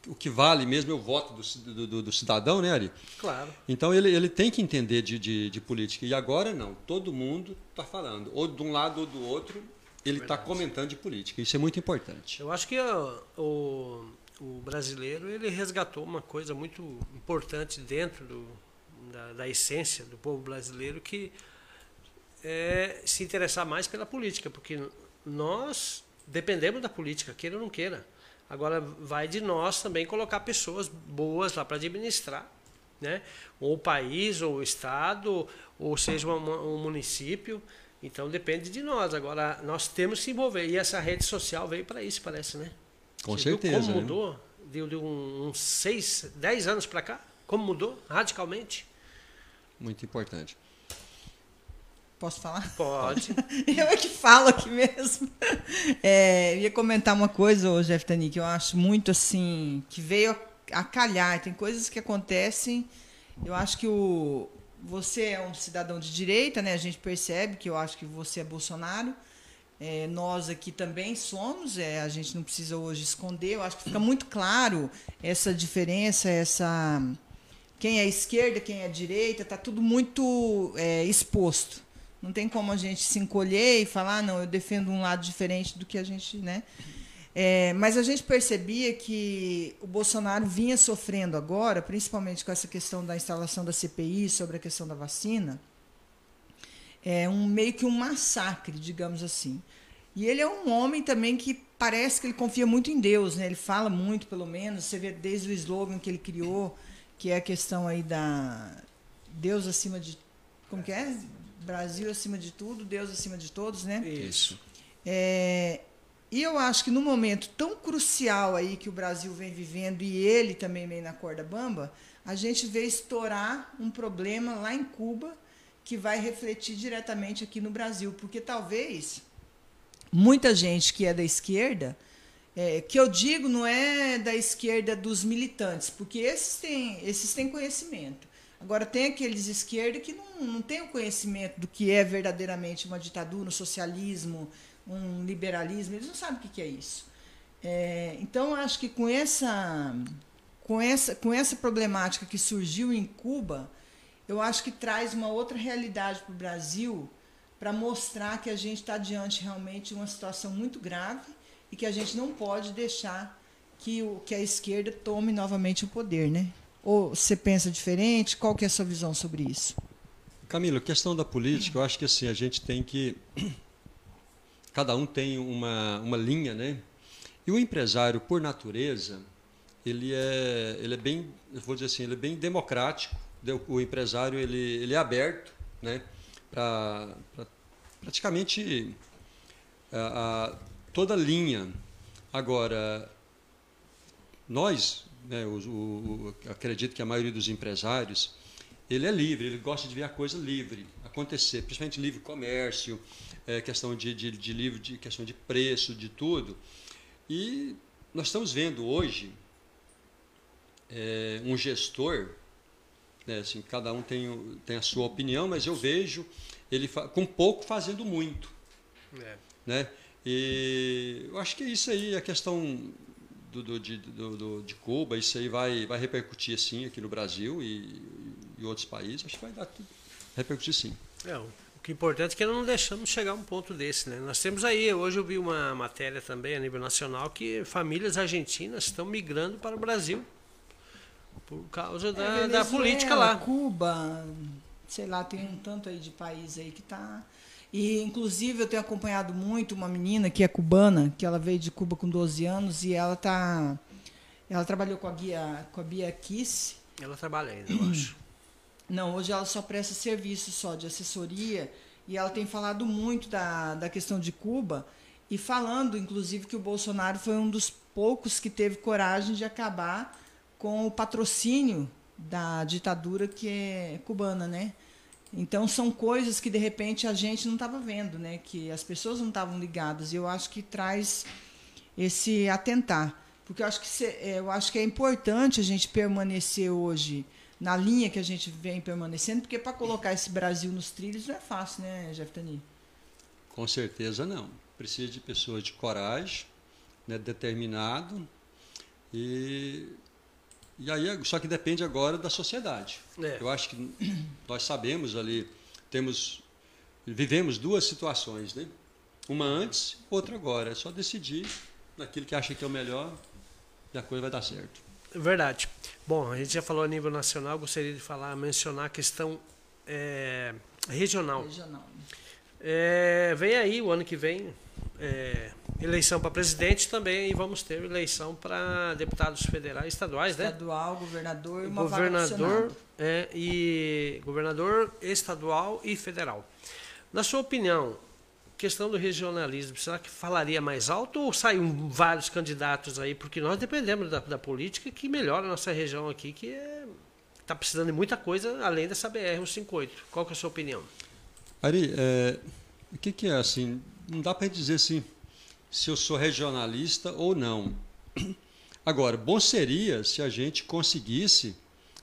o que vale mesmo é o voto do, do, do, cidadão, né, Ari? Claro. Então ele, ele tem que entender de, de, de política. E agora não, todo mundo está falando, ou de um lado ou do outro, ele está comentando de política. Isso é muito importante. Eu acho que o, o brasileiro ele resgatou uma coisa muito importante dentro do, da, da essência do povo brasileiro, que é se interessar mais pela política, porque nós dependemos da política, queira ou não queira. Agora vai de nós também colocar pessoas boas lá para administrar, né? Ou o país, ou o estado, ou seja um, um município. Então depende de nós. Agora nós temos que se envolver e essa rede social veio para isso, parece, né? Com Você certeza. como né? mudou? Deu de uns seis, dez anos para cá? Como mudou radicalmente? Muito importante. Posso falar? Pode. *laughs* eu é que falo aqui mesmo. *laughs* É, ia comentar uma coisa, Jeff Tani, que eu acho muito assim, que veio a calhar. Tem coisas que acontecem. Eu acho que o, você é um cidadão de direita, né? A gente percebe que eu acho que você é Bolsonaro. É, nós aqui também somos, é, a gente não precisa hoje esconder. Eu acho que fica muito claro essa diferença, essa quem é esquerda, quem é direita, está tudo muito é, exposto. Não tem como a gente se encolher e falar, ah, não, eu defendo um lado diferente do que a gente, né? É, mas a gente percebia que o Bolsonaro vinha sofrendo agora, principalmente com essa questão da instalação da CPI sobre a questão da vacina, é um meio que um massacre, digamos assim. E ele é um homem também que parece que ele confia muito em Deus, né? Ele fala muito, pelo menos. Você vê desde o slogan que ele criou, que é a questão aí da Deus acima de como que é? Brasil acima de tudo, Deus acima de todos, né? Isso. É, e eu acho que no momento tão crucial aí que o Brasil vem vivendo e ele também meio na corda bamba, a gente vê estourar um problema lá em Cuba que vai refletir diretamente aqui no Brasil, porque talvez muita gente que é da esquerda, é, que eu digo não é da esquerda dos militantes, porque esses têm, esses têm conhecimento. Agora, tem aqueles esquerda que não, não têm o conhecimento do que é verdadeiramente uma ditadura, um socialismo, um liberalismo, eles não sabem o que é isso. É, então, acho que com essa, com, essa, com essa problemática que surgiu em Cuba, eu acho que traz uma outra realidade para o Brasil para mostrar que a gente está diante realmente de uma situação muito grave e que a gente não pode deixar que, o, que a esquerda tome novamente o poder, né? Ou você pensa diferente? Qual que é a sua visão sobre isso? Camilo, questão da política, eu acho que assim, a gente tem que. *clears throat* Cada um tem uma, uma linha, né? E o empresário, por natureza, ele é, ele é bem, vou dizer assim, ele é bem democrático. O empresário ele, ele é aberto, né? Para pra, praticamente a, a, toda linha. Agora, nós, né, o, o, acredito que a maioria dos empresários, ele é livre, ele gosta de ver a coisa livre acontecer, principalmente livre comércio, é, questão de, de, de livre, de questão de preço, de tudo. E nós estamos vendo hoje é, um gestor, né, assim, cada um tem, tem a sua opinião, mas eu vejo ele com pouco fazendo muito. É. Né? E eu acho que isso aí, a questão do, do, de, do, do, de Cuba, isso aí vai, vai repercutir sim aqui no Brasil e, e outros países, acho que vai dar tudo, repercutir sim. É, o O que é importante é que não deixamos chegar a um ponto desse, né? Nós temos aí, hoje eu vi uma matéria também a nível nacional que famílias argentinas estão migrando para o Brasil por causa É, da, da Venezuela, política lá. Cuba, sei lá, tem um tanto aí de país aí que tá. E inclusive eu tenho acompanhado muito uma menina que é cubana, que ela veio de Cuba com 12 anos e ela tá ela trabalhou com a guia com a Bia Kiss. Ela trabalha ainda, eu acho. *clears throat* Não, hoje ela só presta serviço só de assessoria e ela tem falado muito da, da questão de Cuba e falando, inclusive, que o Bolsonaro foi um dos poucos que teve coragem de acabar com o patrocínio da ditadura que é cubana, né? Então são coisas que de repente a gente não estava vendo, né? Que as pessoas não estavam ligadas. E eu acho que traz esse atentar, porque eu acho que é, eu acho que é importante a gente permanecer hoje na linha que a gente vem permanecendo, porque para colocar esse Brasil nos trilhos não é fácil, né, Jeftani? Com certeza não. Precisa de pessoas de coragem, né, determinado e e aí só que depende agora da sociedade. É. Eu acho que *clears throat* nós sabemos ali temos vivemos duas situações, né? Uma antes, outra agora. É só decidir naquilo que acha que é o melhor e a coisa vai dar certo. Verdade. Bom, a gente já falou a nível nacional, gostaria de falar, mencionar a questão é, regional. Regional. É, vem aí o ano que vem é, eleição para presidente também e vamos ter eleição para deputados federais, estaduais, né? Estadual, governador e uma governador é, e governador estadual e federal. Na sua opinião, questão do regionalismo, será que falaria mais alto ou saem vários candidatos aí? Porque nós dependemos da, da política que melhora a nossa região aqui, que está precisando de muita coisa além dessa BR-158. Qual que é a sua opinião? Ari, é, o que, que é assim? Não dá para dizer assim se eu sou regionalista ou não. *clears throat* Agora, bom seria se a gente conseguisse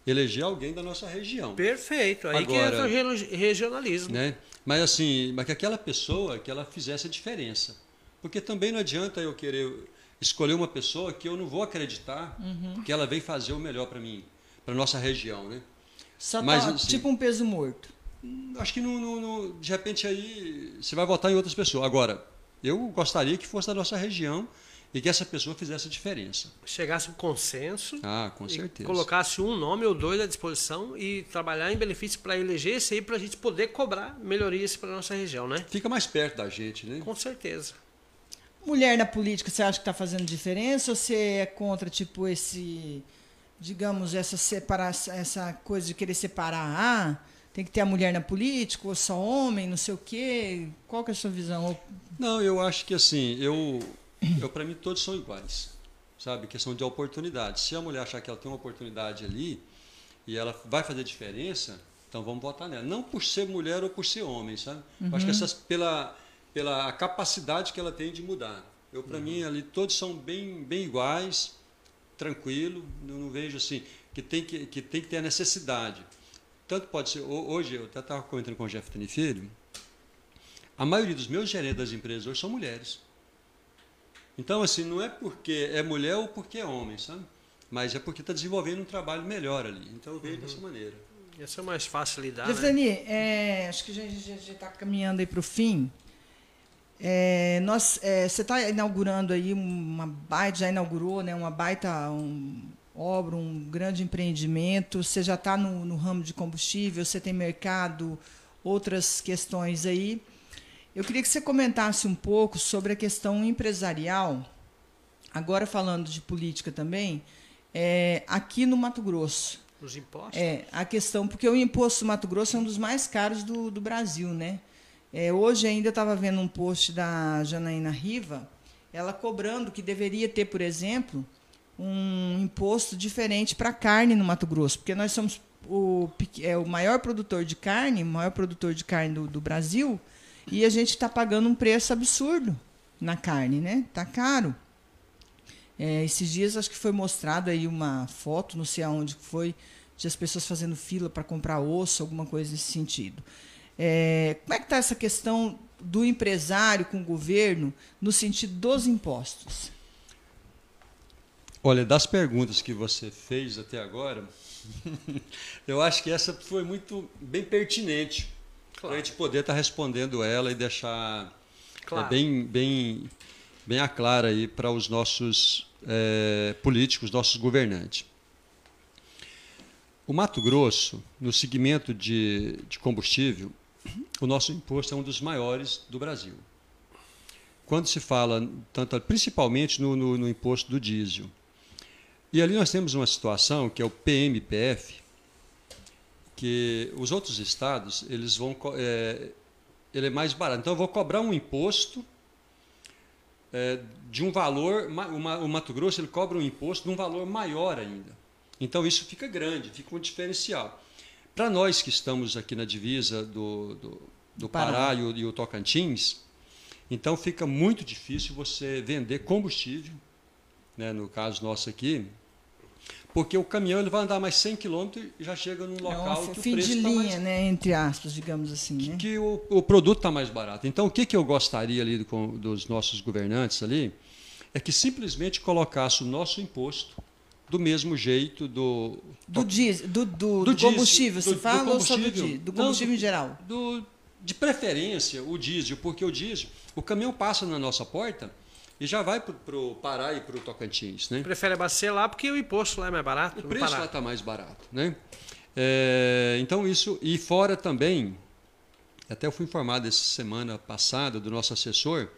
eleger alguém da nossa região, Perfeito, aí que Agora- entra o regionalismo. né? Mas assim, mas que aquela pessoa que ela fizesse a diferença, porque também não adianta eu querer escolher uma pessoa que eu não vou acreditar que ela vem fazer o melhor para mim, para nossa região, né? Só Mas, tá, assim, tipo um peso morto. Acho que não, não- não- de repente aí você vai votar em outras pessoas. Agora, eu gostaria que fosse da nossa região e que essa pessoa fizesse a diferença. Chegasse um consenso Ah, com e certeza. colocasse um nome ou dois à disposição e trabalhar em benefício para eleger esse aí para a gente poder cobrar melhorias para nossa região, né? Fica mais perto da gente, né? Com certeza. Mulher na política, você acha que está fazendo diferença ou você é contra, tipo, esse, digamos, essa separação, essa coisa de querer separar? Ah, tem que ter a mulher na política, ou só homem, não sei o quê. Qual que é a sua visão? Não, eu acho que assim, eu, eu para mim todos são iguais, sabe? Questão de oportunidade. Se a mulher achar que ela tem uma oportunidade ali e ela vai fazer diferença, então vamos votar nela. Não por ser mulher ou por ser homem, sabe? Eu acho que essas pela pela capacidade que ela tem de mudar. Eu para mim ali todos são bem bem iguais, tranquilo. Eu não vejo assim que tem que que tem que ter a necessidade. Tanto pode ser ho- hoje eu até estava comentando com o Jeff Tani Filho. A maioria dos meus gerentes das empresas hoje são mulheres. Então, assim, não é porque é mulher ou porque é homem, sabe? Mas é porque está desenvolvendo um trabalho melhor ali. Então, eu vejo dessa maneira. Essa é mais fácil lidar, né? Jefferani, é, acho que a gente já está caminhando aí para o fim. É, nós, é, você está inaugurando aí uma baita, já inaugurou né, uma baita um, obra, um grande empreendimento. Você já está no, no ramo de combustível, você tem mercado, outras questões aí. Eu queria que você comentasse um pouco sobre a questão empresarial, agora falando de política também, é, aqui no Mato Grosso. Os impostos. É, a questão, porque o imposto do Mato Grosso é um dos mais caros do, do Brasil, né? É, hoje ainda eu estava vendo um post da Janaína Riva, ela cobrando que deveria ter, por exemplo, um imposto diferente para carne no Mato Grosso, porque nós somos o, é, o maior produtor de carne, o maior produtor de carne do, do Brasil, e a gente está pagando um preço absurdo na carne, né? Tá caro. É, esses dias acho que foi mostrado aí uma foto, não sei aonde foi, de as pessoas fazendo fila para comprar osso, alguma coisa nesse sentido. É, como é que está essa questão do empresário com o governo no sentido dos impostos? Olha, das perguntas que você fez até agora, *laughs* eu acho que essa foi muito bem pertinente. Para a gente poder estar tá respondendo ela e deixar claro. é, bem, bem, bem a clara aí para os nossos é, políticos, nossos governantes. O Mato Grosso, no segmento de, de combustível, o nosso imposto é um dos maiores do Brasil. Quando se fala, tanto, principalmente no, no, no imposto do diesel. E ali nós temos uma situação que é o PMPF, que os outros estados eles vão é, ele é mais barato. Então eu vou cobrar um imposto é, de um valor, uma, o Mato Grosso ele cobra um imposto de um valor maior ainda. Então isso fica grande, fica um diferencial. Para nós que estamos aqui na divisa do, do, do Pará, e o, e o Tocantins, então fica muito difícil você vender combustível, né, no caso nosso aqui, porque o caminhão ele vai andar mais 100 km e já chega num local é que o preço de tá linha, mais, né, entre aspas, digamos assim, que, né? que o, o produto está mais barato. Então, o que, que eu gostaria ali do, dos nossos governantes ali é que simplesmente colocasse o nosso imposto do mesmo jeito do do, diesel, do, do, do, do combustível, você fala ou só do, diesel? do combustível Não, em geral? Do, de preferência o diesel, porque o diesel, o caminhão passa na nossa porta e já vai para o Pará e para o Tocantins. Né? Prefere abastecer lá porque o imposto lá é mais barato. O preço lá está mais barato. Né? É, então, isso. E fora também, até eu fui informado essa semana passada do nosso assessor,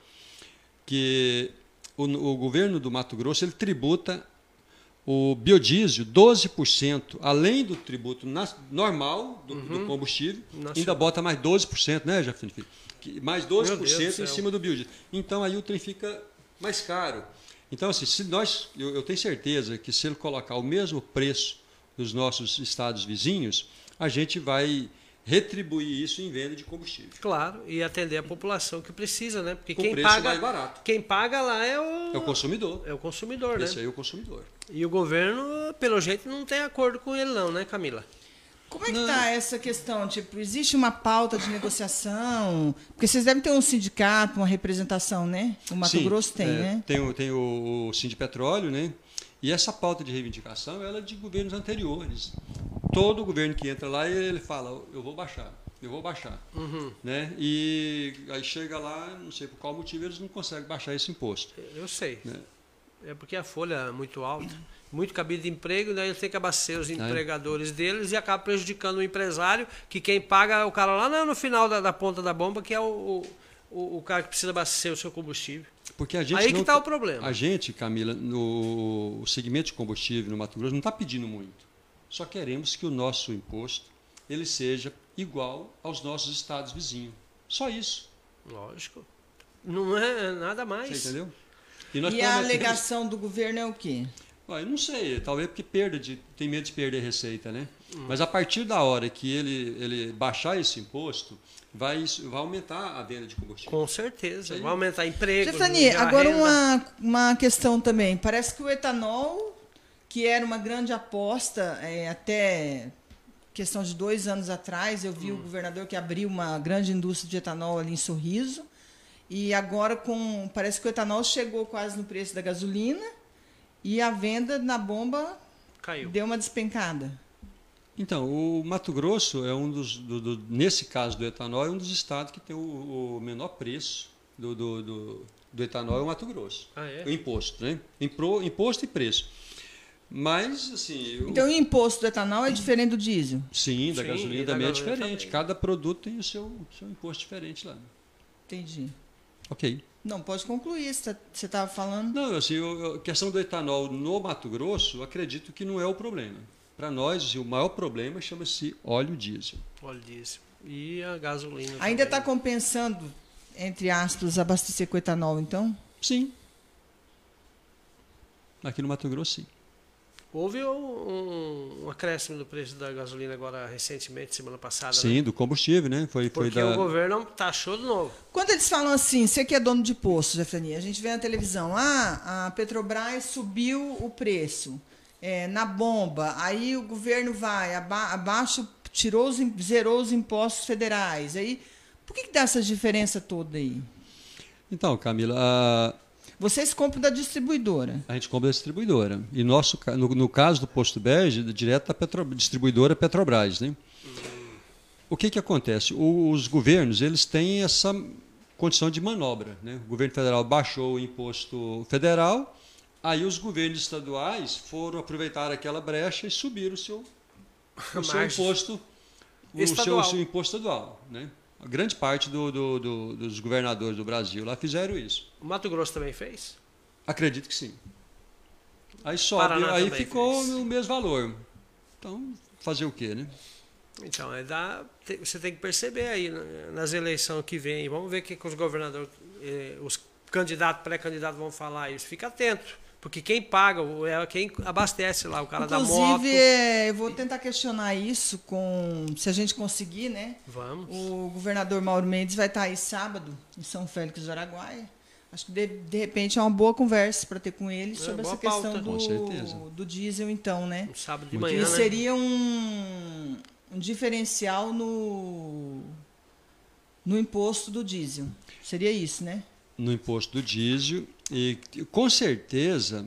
que o, o governo do Mato Grosso ele tributa o biodiesel 12%, além do tributo na, normal do, uhum. do combustível, Nossa. ainda bota mais 12%, né, Jafine? Mais 12% em cima do biodiesel. Então aí o trem fica mais caro. Então, assim, se nós, eu, eu tenho certeza que se ele colocar o mesmo preço nos nossos estados vizinhos, a gente vai retribuir isso em venda de combustível. Claro, e atender a população que precisa, né? Porque Com quem paga mais barato. Quem paga lá é o é o consumidor. É o consumidor, Esse né? Esse aí é o consumidor. E o governo, pelo jeito, não tem acordo com ele não, né, Camila? Como é que está essa questão? Tipo, existe uma pauta de negociação? Porque vocês devem ter um sindicato, uma representação, né? O Mato Sim, Grosso tem, é, né? Tem, o, tem o, o Sindipetróleo, né? E essa pauta de reivindicação ela é de governos anteriores. Todo governo que entra lá, ele fala, eu vou baixar, eu vou baixar. Uhum. Né? E aí chega lá, não sei por qual motivo, eles não conseguem baixar esse imposto. Eu sei. Né? É porque a folha é muito alta muito cabide de emprego, daí ele tem que abastecer os é. empregadores deles e acaba prejudicando o empresário, que quem paga é o cara lá no final da, da ponta da bomba, que é o, o, o, cara que precisa abastecer o seu combustível. Porque a gente Aí que está o problema. A gente, Camila, no segmento de combustível no Mato Grosso, não está pedindo muito. Só queremos que o nosso imposto ele seja igual aos nossos estados vizinhos. Só isso. Lógico. Não é nada mais. Você entendeu? E, e a alegação do governo é o quê? Eu não sei, talvez porque perda de, tem medo de perder receita, né? Hum. Mas a partir da hora que ele, ele baixar esse imposto, vai, vai aumentar a venda de combustível. Com certeza, vai aumentar emprego. Stefani, agora uma, uma questão também. Parece que o etanol, que era uma grande aposta é, até questão de dois anos atrás, eu vi hum. o governador que abriu uma grande indústria de etanol ali em Sorriso. E agora com parece que o etanol chegou quase no preço da gasolina e a venda na bomba Caiu. deu uma despencada. Então, o Mato Grosso é um dos, do, do, nesse caso do etanol, é um dos estados que tem o, o menor preço do, do, do, do, etanol, é o Mato Grosso. Ah, é? O imposto, né? Impro, imposto e preço. Mas, assim... Então, o imposto do etanol é diferente do diesel? Sim, da Sim, gasolina também é diferente. Também. Cada produto tem o seu, seu imposto diferente lá. Entendi. Ok. Não, pode concluir, você estava tá, falando. Não, assim, a questão do etanol no Mato Grosso, acredito que não é o problema. Para nós, assim, o maior problema chama-se óleo diesel. Óleo diesel. E a gasolina. Ainda está compensando, entre aspas, abastecer com etanol, então? Sim. Aqui no Mato Grosso, sim. Houve um, um, acréscimo do preço da gasolina agora recentemente, semana passada. Sim, né? do combustível, né? Foi, Porque foi da... o governo taxou de novo. Quando eles falam assim, você que é dono de posto, Jefrania, a gente vê na televisão, ah, a Petrobras subiu o preço é, na bomba, aí o governo vai, aba abaixo, tirou os, zerou os impostos federais. Aí, por que, que dá essa diferença toda aí? Então, Camila, a vocês compram da distribuidora? A gente compra da distribuidora. E nosso, no, no caso do posto bege, direto da Petro, distribuidora Petrobras, né? o que, que acontece? O, os governos eles têm essa condição de manobra. Né? O governo federal baixou o imposto federal, aí os governos estaduais foram aproveitar aquela brecha e subiram o seu, o seu *laughs* imposto o seu, seu, imposto estadual. Né? Grande parte do, do, do, dos governadores do Brasil lá fizeram isso. O Mato Grosso também fez? Acredito que sim. Aí sobe, aí ficou fez. o mesmo valor. Então, fazer o quê, né? Então, é dá, você tem que perceber aí nas eleições que vem. Vamos ver o que, que os governadores, eh, os candidatos, pré-candidatos vão falar isso. Fica atento. Porque quem paga é quem abastece lá, o cara Inclusive, da moto. Inclusive, é, eu vou tentar questionar isso com. Se a gente conseguir, né? Vamos. O governador Mauro Mendes vai estar aí sábado, em São Félix do Araguaia. Acho que de, de repente é uma boa conversa para ter com ele é, sobre essa questão do, do diesel, então, né? Um sábado de manhã. Que né? seria um, um diferencial no, no imposto do diesel. Seria isso, né? No imposto do diesel. E com certeza.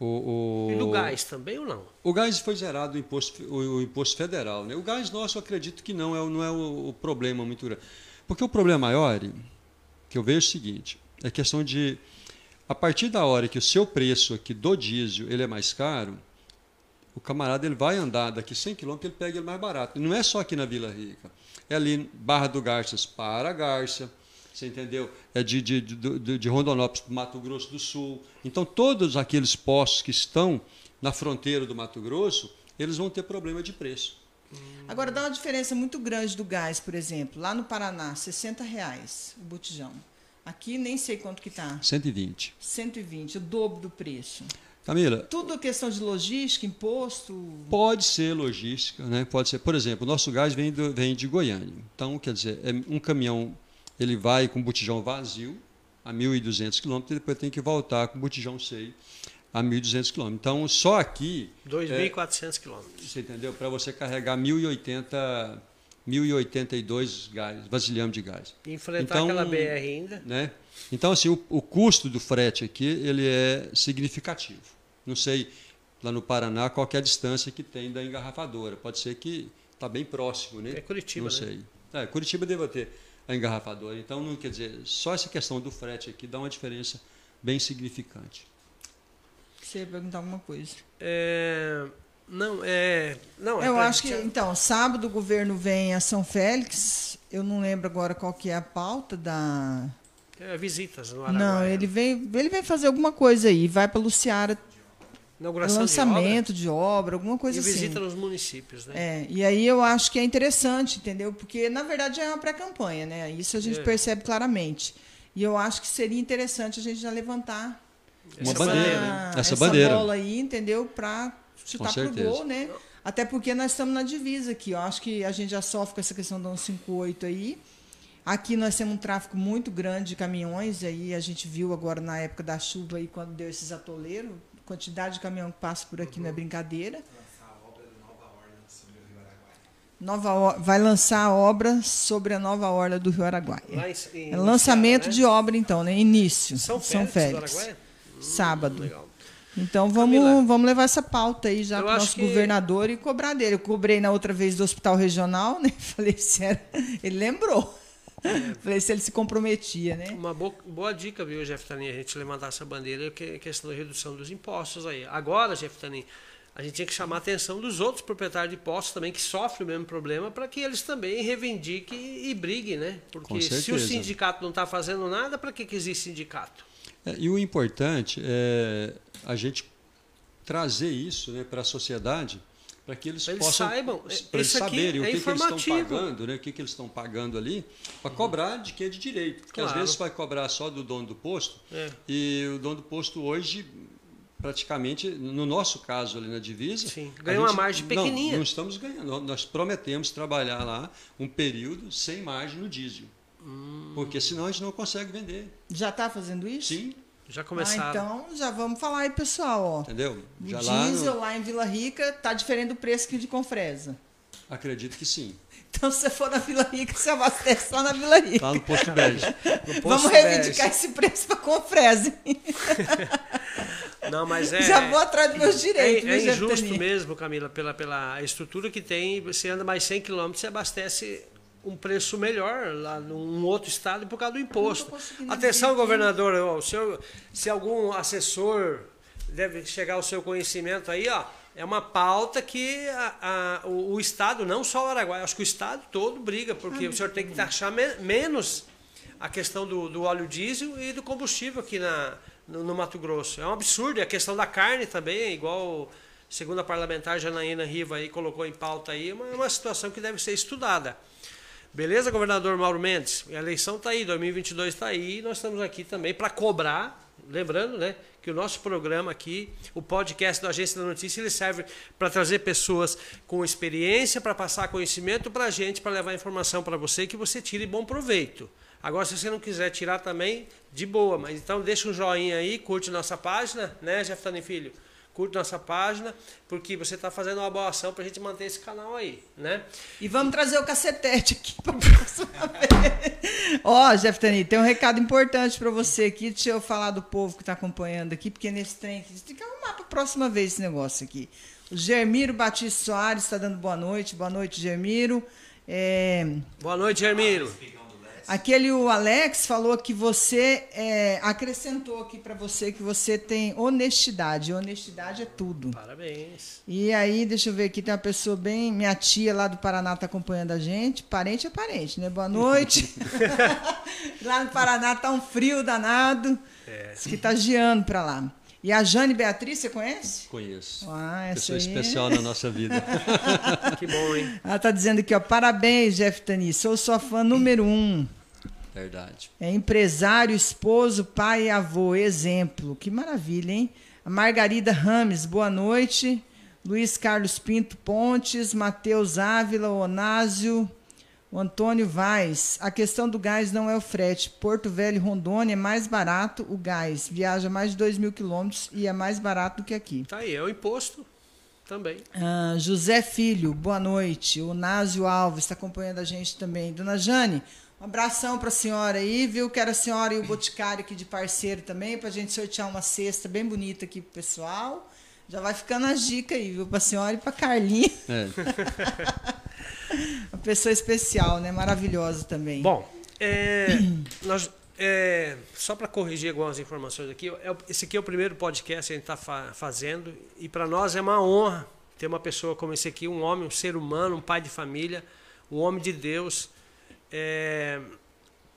O, o, e no gás também ou não? O gás foi zerado o imposto, o, o imposto federal. Né? O gás nosso, eu acredito que não é, não é o, o problema muito grande. Porque o problema maior, que eu vejo é o seguinte, é questão de, a partir da hora que o seu preço aqui do diesel ele é mais caro, o camarada ele vai andar daqui 100 km, ele pega ele mais barato. E não é só aqui na Vila Rica. É ali Barra do Garças para Garça, você entendeu? É de, de, de, de Rondonópolis para Mato Grosso do Sul. Então, todos aqueles postos que estão na fronteira do Mato Grosso, eles vão ter problema de preço. Agora, dá uma diferença muito grande do gás, por exemplo. Lá no Paraná, 60 reais o botijão. Aqui nem sei quanto que está. 120. 120, o dobro do preço. Camila. Tudo questão de logística, imposto? Pode ser logística, né? Pode ser. Por exemplo, o nosso gás vem, do, vem de Goiânia. Então, quer dizer, é um caminhão ele vai com o botijão vazio a 1.200 km e depois tem que voltar com o botijão cheio a 1.200 km. Então, só aqui... 2.400 é, km. Você entendeu? Para você carregar 1.080 1.082 gás, vasilhame de gás. E enfrentar então, aquela BR ainda. Né? Então, assim, o, o, custo do frete aqui ele é significativo. Não sei, lá no Paraná, qual é a distância que tem da engarrafadora. Pode ser que está bem próximo, né? É Curitiba, Não sei. Né? É, Curitiba deve ter a engarrafadora. Então, não quer dizer, só essa questão do frete aqui dá uma diferença bem significante. Você ia perguntar alguma coisa? É... Não, é. Não, é eu acho que. Então, sábado o governo vem a São Félix. Eu não lembro agora qual que é a pauta da. É, visitas no Araguaia. Não, ele vem, ele vem fazer alguma coisa aí. Vai para Luciara. Inauguração lançamento de obra, de obra alguma coisa e assim. visita nos municípios, né? É, e aí eu acho que é interessante, entendeu? Porque, na verdade, é uma pré-campanha, né? Isso a gente é. percebe claramente. E eu acho que seria interessante a gente já levantar uma essa bandeira, né? essa, essa bandeira. bola aí, entendeu? Para chutar pro gol, né? Até porque nós estamos na divisa aqui. Eu acho que a gente já sofre com essa questão do 158 aí. Aqui nós temos um tráfego muito grande de caminhões, aí a gente viu agora na época da chuva aí quando deu esses atoleiros, quantidade de caminhão que passa por aqui uhum. não é brincadeira. Nova, vai lançar a obra sobre a nova orla do Rio Araguaia. Em, em é lançamento né? de obra, então, né? Início. São, São Félix. Félix. Sábado. Hum, então vamos, vamos levar essa pauta aí já para o nosso que... governador e cobrar dele. Eu cobrei na outra vez do Hospital Regional, né? *laughs* Falei se era... Ele lembrou. *laughs* Falei se ele se comprometia, né? Uma boa, boa dica, viu, Jeff Tanin, a gente levantar essa bandeira, que é questão da redução dos impostos aí. Agora, Jeff Tanin, a gente tinha que chamar a atenção dos outros proprietários de postos também que sofrem o mesmo problema para que eles também reivindiquem e briguem, né? Porque se o sindicato não está fazendo nada, para que, que existe sindicato? É, e o importante é a gente trazer isso né, para a sociedade para que eles, eles possam saibam, para eles saberem é o que, que, eles estão pagando, né, o que, que eles estão pagando ali, para cobrar de que é de direito. Porque claro. às vezes vai cobrar só do dono do posto, é. e o dono do posto hoje, praticamente, no nosso caso ali na divisa, Sim, ganha uma margem pequenininha. Não, não estamos ganhando. Nós prometemos trabalhar lá um período sem margem no diesel. Hum. Porque senão a gente não consegue vender. Já está fazendo isso? Sim. Já começaram. Ah, então já vamos falar aí, pessoal. Ó. Entendeu? Já o diesel lá, no... lá, em Vila Rica tá diferente do preço que de Confresa. Acredito que sim. Então, se você for na Vila Rica, você abastece só na Vila Rica. Lá no Posto Bege. Vamos reivindicar esse preço para Confresa. *laughs* Não, mas é. Já vou atrás dos meus direitos, É, é injusto mesmo, Camila, pela, pela estrutura que tem. Você anda mais 100 km, você abastece um preço melhor lá num outro estado por causa do imposto. Atenção, governador, ó, o senhor, se algum assessor deve chegar ao seu conhecimento aí, ó, é uma pauta que a- a- o, o Estado, não só o Araguaia, acho que o Estado todo briga, porque o senhor tem que taxar me- menos a questão do, do óleo diesel e do combustível aqui na, no, no Mato Grosso. É um absurdo. E a questão da carne também, igual segundo a parlamentar Janaína Riva aí colocou em pauta aí, é uma, é uma situação que deve ser estudada. Beleza, governador Mauro Mendes? A eleição está aí, 2022 está aí, nós estamos aqui também para cobrar, lembrando, né, que o nosso programa aqui, o podcast da Agência da Notícia, ele serve para trazer pessoas com experiência, para passar conhecimento para a gente, para levar informação para você, que você tire bom proveito. Agora, se você não quiser tirar também, de boa, mas então deixa um joinha aí, curte nossa página, né, Jeftani Filho? Curte nossa página, porque você está fazendo uma boa ação para a gente manter esse canal aí, né? E vamos trazer o cacetete aqui para próxima *laughs* vez. Ó, Jeftani, tem um recado importante para você aqui. Deixa eu falar do povo que está acompanhando aqui, porque nesse trem aqui, tem que arrumar para próxima vez esse negócio aqui. O Germiro Batista Soares está dando boa noite. Boa noite, Germiro. É, Boa noite, Germiro. Aquele o Alex falou que você é, acrescentou aqui para você que você tem honestidade. Honestidade é tudo. Parabéns. E aí, deixa eu ver aqui, tem uma pessoa bem. Minha tia lá do Paraná está acompanhando a gente. Parente é parente, né? Boa noite. *laughs* lá no Paraná tá um frio danado. É. Diz que tá geando para lá. E a Jane Beatriz, você conhece? Conheço. Ah, essa Pessoa aí. especial na nossa vida. *laughs* Que bom, hein? Ela tá dizendo aqui, ó. Parabéns, Jeff Tani. Sou sua fã número um. Verdade. É empresário, esposo, pai e avô. Exemplo. Que maravilha, hein? A Margarida Rames, boa noite. Luiz Carlos Pinto Pontes, Matheus Ávila, Onásio, o Antônio Vaz. A questão do gás não é o frete. Porto Velho e Rondônia é mais barato o gás. Viaja mais de 2 mil quilômetros e é mais barato do que aqui. Tá aí, é o imposto também. Ah, José Filho, boa noite. O Násio Alves está acompanhando a gente também. Dona Jane, um abração para a senhora aí, viu? Quero a senhora e o Boticário aqui de parceiro também, para a gente sortear uma cesta bem bonita aqui pro pessoal. Já vai ficando as dicas aí, viu? Para a senhora e para Carlinha. É. *laughs* Uma pessoa especial, né? Maravilhosa também. Bom, é, nós, é, só para corrigir algumas informações aqui, é esse aqui é o primeiro podcast que a gente está fazendo e para nós é uma honra ter uma pessoa como esse aqui, um homem, um ser humano, um pai de família, um homem de Deus, é,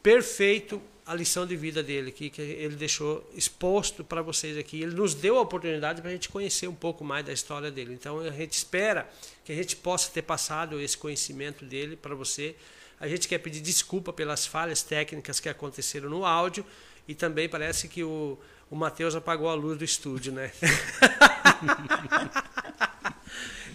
perfeito a lição de vida dele aqui, que ele deixou exposto para vocês aqui. Ele nos deu a oportunidade para a gente conhecer um pouco mais da história dele. Então a gente espera que a gente possa ter passado esse conhecimento dele para você. A gente quer pedir desculpa pelas falhas técnicas que aconteceram no áudio e também parece que o, o Matheus apagou a luz do estúdio, né? *laughs*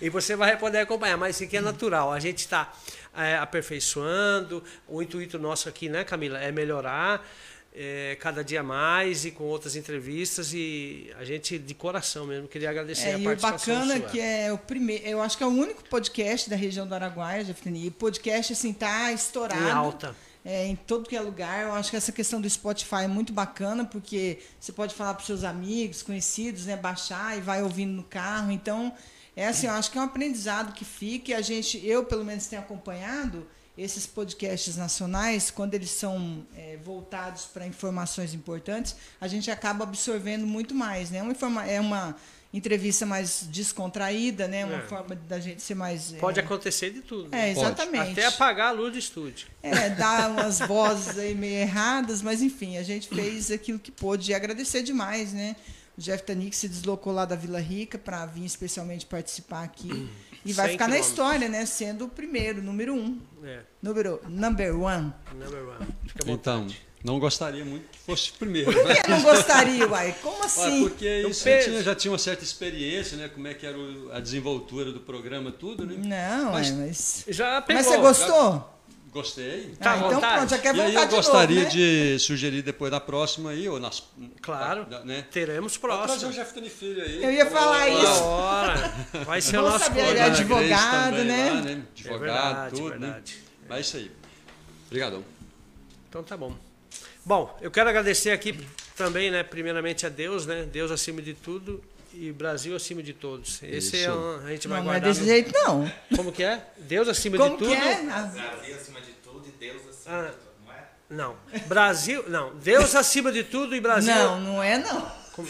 E você vai poder acompanhar, mas isso aqui é natural. A gente está aperfeiçoando. O intuito nosso aqui, né, Camila, é melhorar é, cada dia mais e com outras entrevistas. E a gente, de coração mesmo, queria agradecer É, a e o participação bacana sua. que é o primeiro, eu acho que é o único podcast da região do Araguaia, Jefferini. E o podcast assim tá estourado. Em alta. É, em todo que é lugar. Eu acho que essa questão do Spotify é muito bacana, porque você pode falar para seus amigos, conhecidos, né, baixar e vai ouvindo no carro. Então, é assim, eu acho que é um aprendizado que fica e a gente, eu pelo menos tenho acompanhado esses podcasts nacionais, quando eles são é, voltados para informações importantes, a gente acaba absorvendo muito mais, né? Uma informa é uma entrevista mais descontraída, né? Uma É. forma da gente ser mais Pode é, acontecer de tudo. é, né? Pode. exatamente. Até apagar a luz do estúdio. É, dar umas vozes aí meio erradas, mas enfim, a gente fez aquilo que pôde e agradecer demais, né? O Jeff Tanik se deslocou lá da Vila Rica para vir especialmente participar aqui. *clears throat* E vai 100 ficar na história, né? Sendo o primeiro, número um. É, Número, number one. number one. Fica Então, não gostaria muito que fosse o primeiro. Por né? que não gostaria, uai? Como assim? porque isso já tinha, já tinha uma certa experiência, né? Como é que era o- a desenvoltura do programa, tudo, né? Não, Mas- mas. Mas, Já pegou. mas você gostou? Gostei. Tá ah, então vontade? pronto, já quer e aí voltar eu de gostaria novo, né? de sugerir depois na próxima aí, ou nas. Claro. da- né? Teremos Vou trazer o próximo. Jeff Tony Filho aí. Eu ia falar Ó, isso. Ora, vai ser o nosso saber, ele é advogado, também né? lá, né? É Advogado, verdade, tudo, verdade. né? Mas é isso aí. Obrigadão. Então tá bom. Bom, eu quero agradecer aqui também, né, primeiramente a Deus, né? Deus acima de tudo e Brasil acima de todos. Esse é Isso. um, a gente vai Não, não é guardar. desse no- jeito, não. Como que é? Deus acima Como de tudo. que é? Ah, Brasil acima de tudo e Deus acima Ah. de não é? Não. Brasil, não. Deus acima de tudo e Brasil. Não, não é não. Como,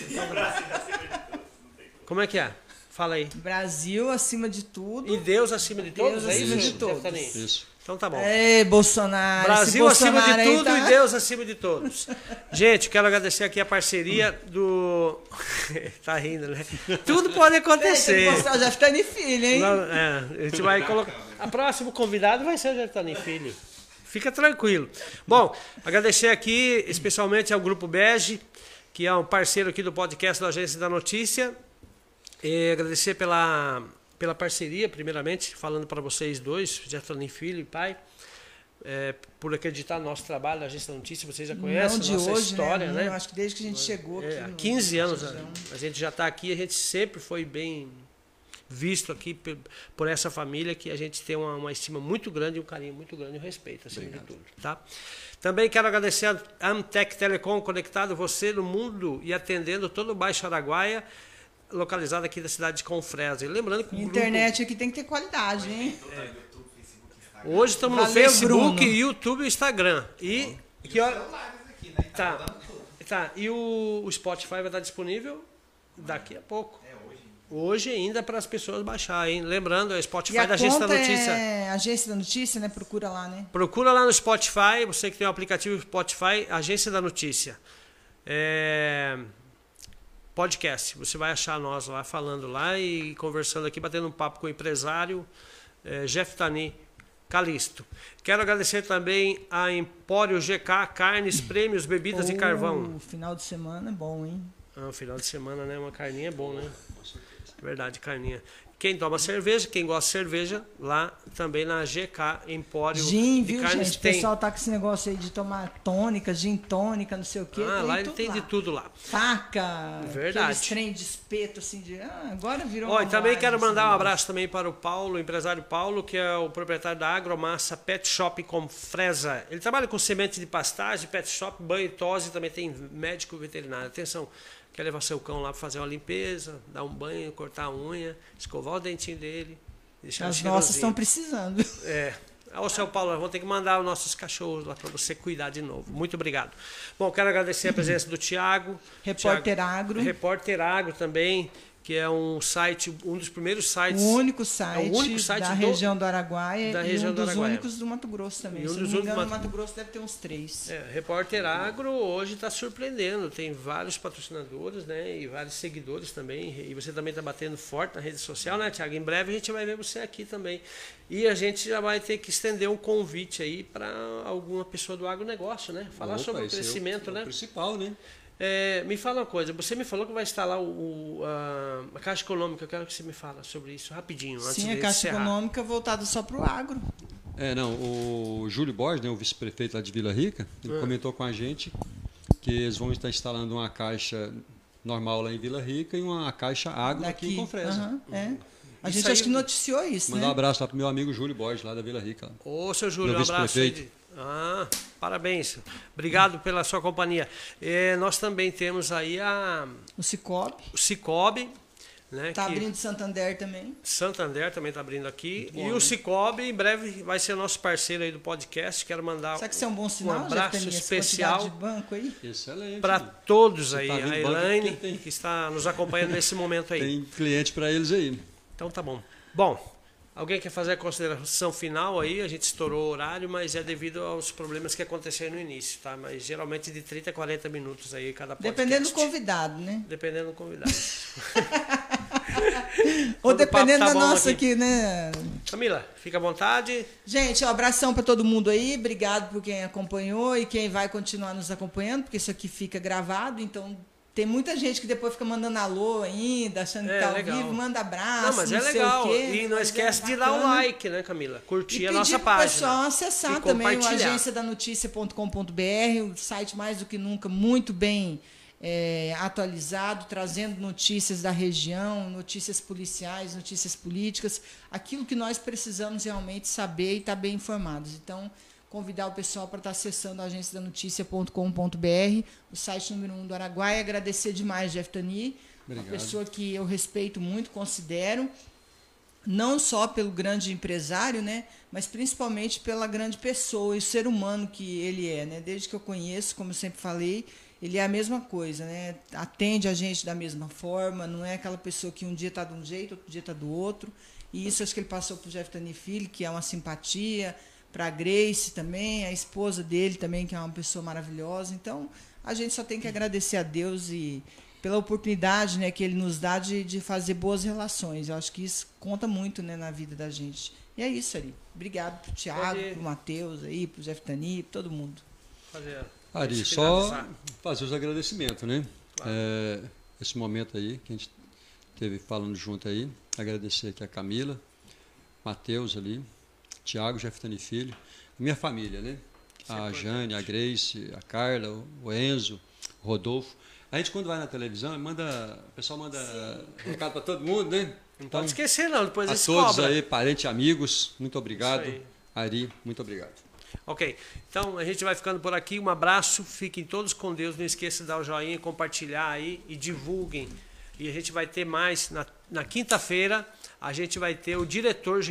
como é que é? Fala aí. Brasil acima de tudo. E Deus acima de todos, Deus é acima isso? de todos. Isso. Então tá bom. Ei, Bolsonaro. esse Brasil acima Bolsonaro de aí tudo tá- e Deus acima de todos. Gente, quero agradecer aqui a parceria do. *laughs* tá rindo, né? Tudo pode acontecer. mostrar o Jeftani Filho, hein? Não, é, a gente vai colocar. A próximo convidado vai ser o Jertani Filho. Fica tranquilo. Bom, agradecer aqui especialmente ao Grupo Bege, que é um parceiro aqui do podcast da Agência da Notícia. E agradecer pela, pela parceria, primeiramente, falando para vocês dois, Jertani Filho e pai, é, por acreditar no nosso trabalho da Agência da Notícia. Vocês já conhecem a nossa hoje, história, né? né? Eu acho que desde que a gente chegou aqui. É, há no- 15 anos a gente já está aqui, a gente sempre foi bem visto aqui por essa família que a gente tem uma, uma estima muito grande, um carinho muito grande e um respeito, acima de tudo. Tá? Também quero agradecer a Amtec Telecom conectado você no mundo e atendendo todo o Baixo Araguaia, localizado aqui da cidade de Confresa. E lembrando que o grupo- Internet aqui tem que ter qualidade, hein? YouTube, Facebook, Instagram. hoje estamos no Valeu, Facebook, Bruno. YouTube e Instagram. E que hora- aqui, né? Tá. Tá tudo. Tá, e o, o Spotify vai estar disponível daqui a pouco. É hoje. Ainda para as pessoas baixarem. Lembrando, é Spotify E a da Agência da conta Notícia. é Agência da Notícia, né? Procura lá, né? Procura lá no Spotify, você que tem o aplicativo Spotify, Agência da Notícia. É, Podcast. Você vai achar nós lá falando lá e conversando aqui, batendo um papo com o empresário é, Jeff Tani Calisto. Quero agradecer também a Empório GK, carnes, prêmios, bebidas e carvão. O final de semana é bom, hein? Ah, final de semana, né? Uma carninha é bom, né? Verdade, carninha. Quem toma cerveja, quem gosta de cerveja, lá também na GK Empório Gin, viu, Carnes gente? O tem. pessoal tá com esse negócio aí de tomar tônica, gin tônica, não sei o quê. ah, lá ele tem lá. de tudo lá. Faca, Verdade. aqueles trem de espeto, assim, de... Ah, agora virou Ó, e também quero esse mandar um negócio. abraço também para o Paulo, o empresário Paulo, que é o proprietário da Agromassa Pet Shop com Fresa. Ele trabalha com semente de pastagem, pet shop, banho e tosse, também tem médico veterinário. Atenção, quer levar seu cão lá para fazer uma limpeza, dar um banho, cortar a unha, escovar o dentinho dele, deixar As nossas estão precisando. *laughs* É. Ô, seu Paulo, nós vamos ter que mandar os nossos cachorros lá para você cuidar de novo. Muito obrigado. Bom, quero agradecer a presença do Tiago. Repórter Agro. Repórter Agro também, que é um site, um dos primeiros sites. O único site, É o único site da do- região do Araguaia da e região um do dos Araguaia. únicos do Mato Grosso também. E um Se dos não me únicos engano, do no Mato Grosso deve ter uns três. É, Repórter Agro hoje está surpreendendo, tem vários patrocinadores, né, e vários seguidores também, e você também está batendo forte na rede social, né, Tiago? Em breve a gente vai ver você aqui também. E a gente já vai ter que estender um convite aí para alguma pessoa do agronegócio, né? Falar Opa, sobre o é crescimento, é o né? principal, né? É, me fala uma coisa, você me falou que vai instalar o, o, a, a Caixa Econômica, eu quero que você me fala sobre isso rapidinho, antes Sim, a Caixa encerrar. Econômica voltada só para o agro. É, não, o Júlio Borges, né, o vice-prefeito lá de Vila Rica, ele Ah. comentou com a gente que eles vão estar instalando uma caixa normal lá em Vila Rica e uma caixa água aqui em Confresa. aham, é. A gente aí- acho que noticiou isso, Mandar um né? abraço lá pro meu amigo Júlio Borges, lá da Vila Rica. Ô, seu Júlio, Meu um abraço aí. Ah, parabéns. Obrigado pela sua companhia. É, nós também temos aí a, O Cicobi. o Cicobi, né? Tá que abrindo Santander também. Santander também está abrindo aqui. bom, e né? o Cicobi, em breve, vai ser nosso parceiro aí do podcast. Quero mandar Será que isso é um bom sinal, abraço Jeftani, essa especial quantidade de banco aí? Excelente. para todos Você aí. tá a Elaine, que está nos acompanhando nesse momento aí. Tem cliente para eles aí. Então tá bom. Bom, alguém quer fazer a consideração final aí? A gente estourou o horário, mas é devido aos problemas que aconteceram no início, tá? Mas geralmente de 30 a 40 minutos aí cada podcast. Dependendo do convidado, né? Dependendo do convidado. *laughs* Ou dependendo tá da nossa aqui. aqui, né? Camila, fica à vontade. Gente, um abração para todo mundo aí. Obrigado por quem acompanhou e quem vai continuar nos acompanhando, porque isso aqui fica gravado, então tem muita gente que depois fica mandando alô ainda, achando É, que tá ao legal. vivo, manda abraço. não, mas é sei legal. o quê, e não é esquece de dar o like, né, Camila? Curtir E a nossa página. pessoal acessar E também o compartilhar. agenciadanotícia.com.br, o site mais do que nunca muito bem é, atualizado, trazendo notícias da região, notícias policiais, notícias políticas, aquilo que nós precisamos realmente saber e estar bem informados. Então, convidar o pessoal para estar acessando agenciadanoticia.com.br, o site número um do Araguaia. Agradecer demais, Jeff Tani, uma Obrigado. pessoa que eu respeito muito, considero, não só pelo grande empresário, né, mas principalmente pela grande pessoa e o ser humano que ele é, né? Desde que eu conheço, como eu sempre falei, ele é a mesma coisa, né? Atende a gente da mesma forma, não é aquela pessoa que um dia está de um jeito, outro dia está do outro. E isso acho que ele passou para o Jeff Tani Filho, que é uma simpatia, para a Grace também, a esposa dele também, que é uma pessoa maravilhosa. Então, a gente só tem que agradecer a Deus e pela oportunidade né, que ele nos dá de, de fazer boas relações. Eu acho que isso conta muito né, na vida da gente. E é isso, Ari. Obrigado pro Thiago, Pode- pro Matheus aí, pro Jeff Tani, pro todo mundo. Fazer, Ari, só fazer os agradecimentos, né? Claro. É, esse momento aí que a gente teve falando junto aí, agradecer aqui a Camila, Matheus ali, Tiago, Jeftani Filho, minha família, né? Isso é a importante. Jane, a Grace, a Carla, o Enzo, o Rodolfo. A gente quando vai na televisão, manda, o pessoal manda recado para todo mundo, né? Não Então, pode esquecer, não, depois a eles todos cobram. aí, parentes amigos, muito obrigado. Ari, muito obrigado. Ok, então a gente vai ficando por aqui. Um abraço, fiquem todos com Deus. Não esqueça de dar o joinha, compartilhar aí e divulguem. E a gente vai ter mais na, na quinta-feira. A gente vai ter o diretor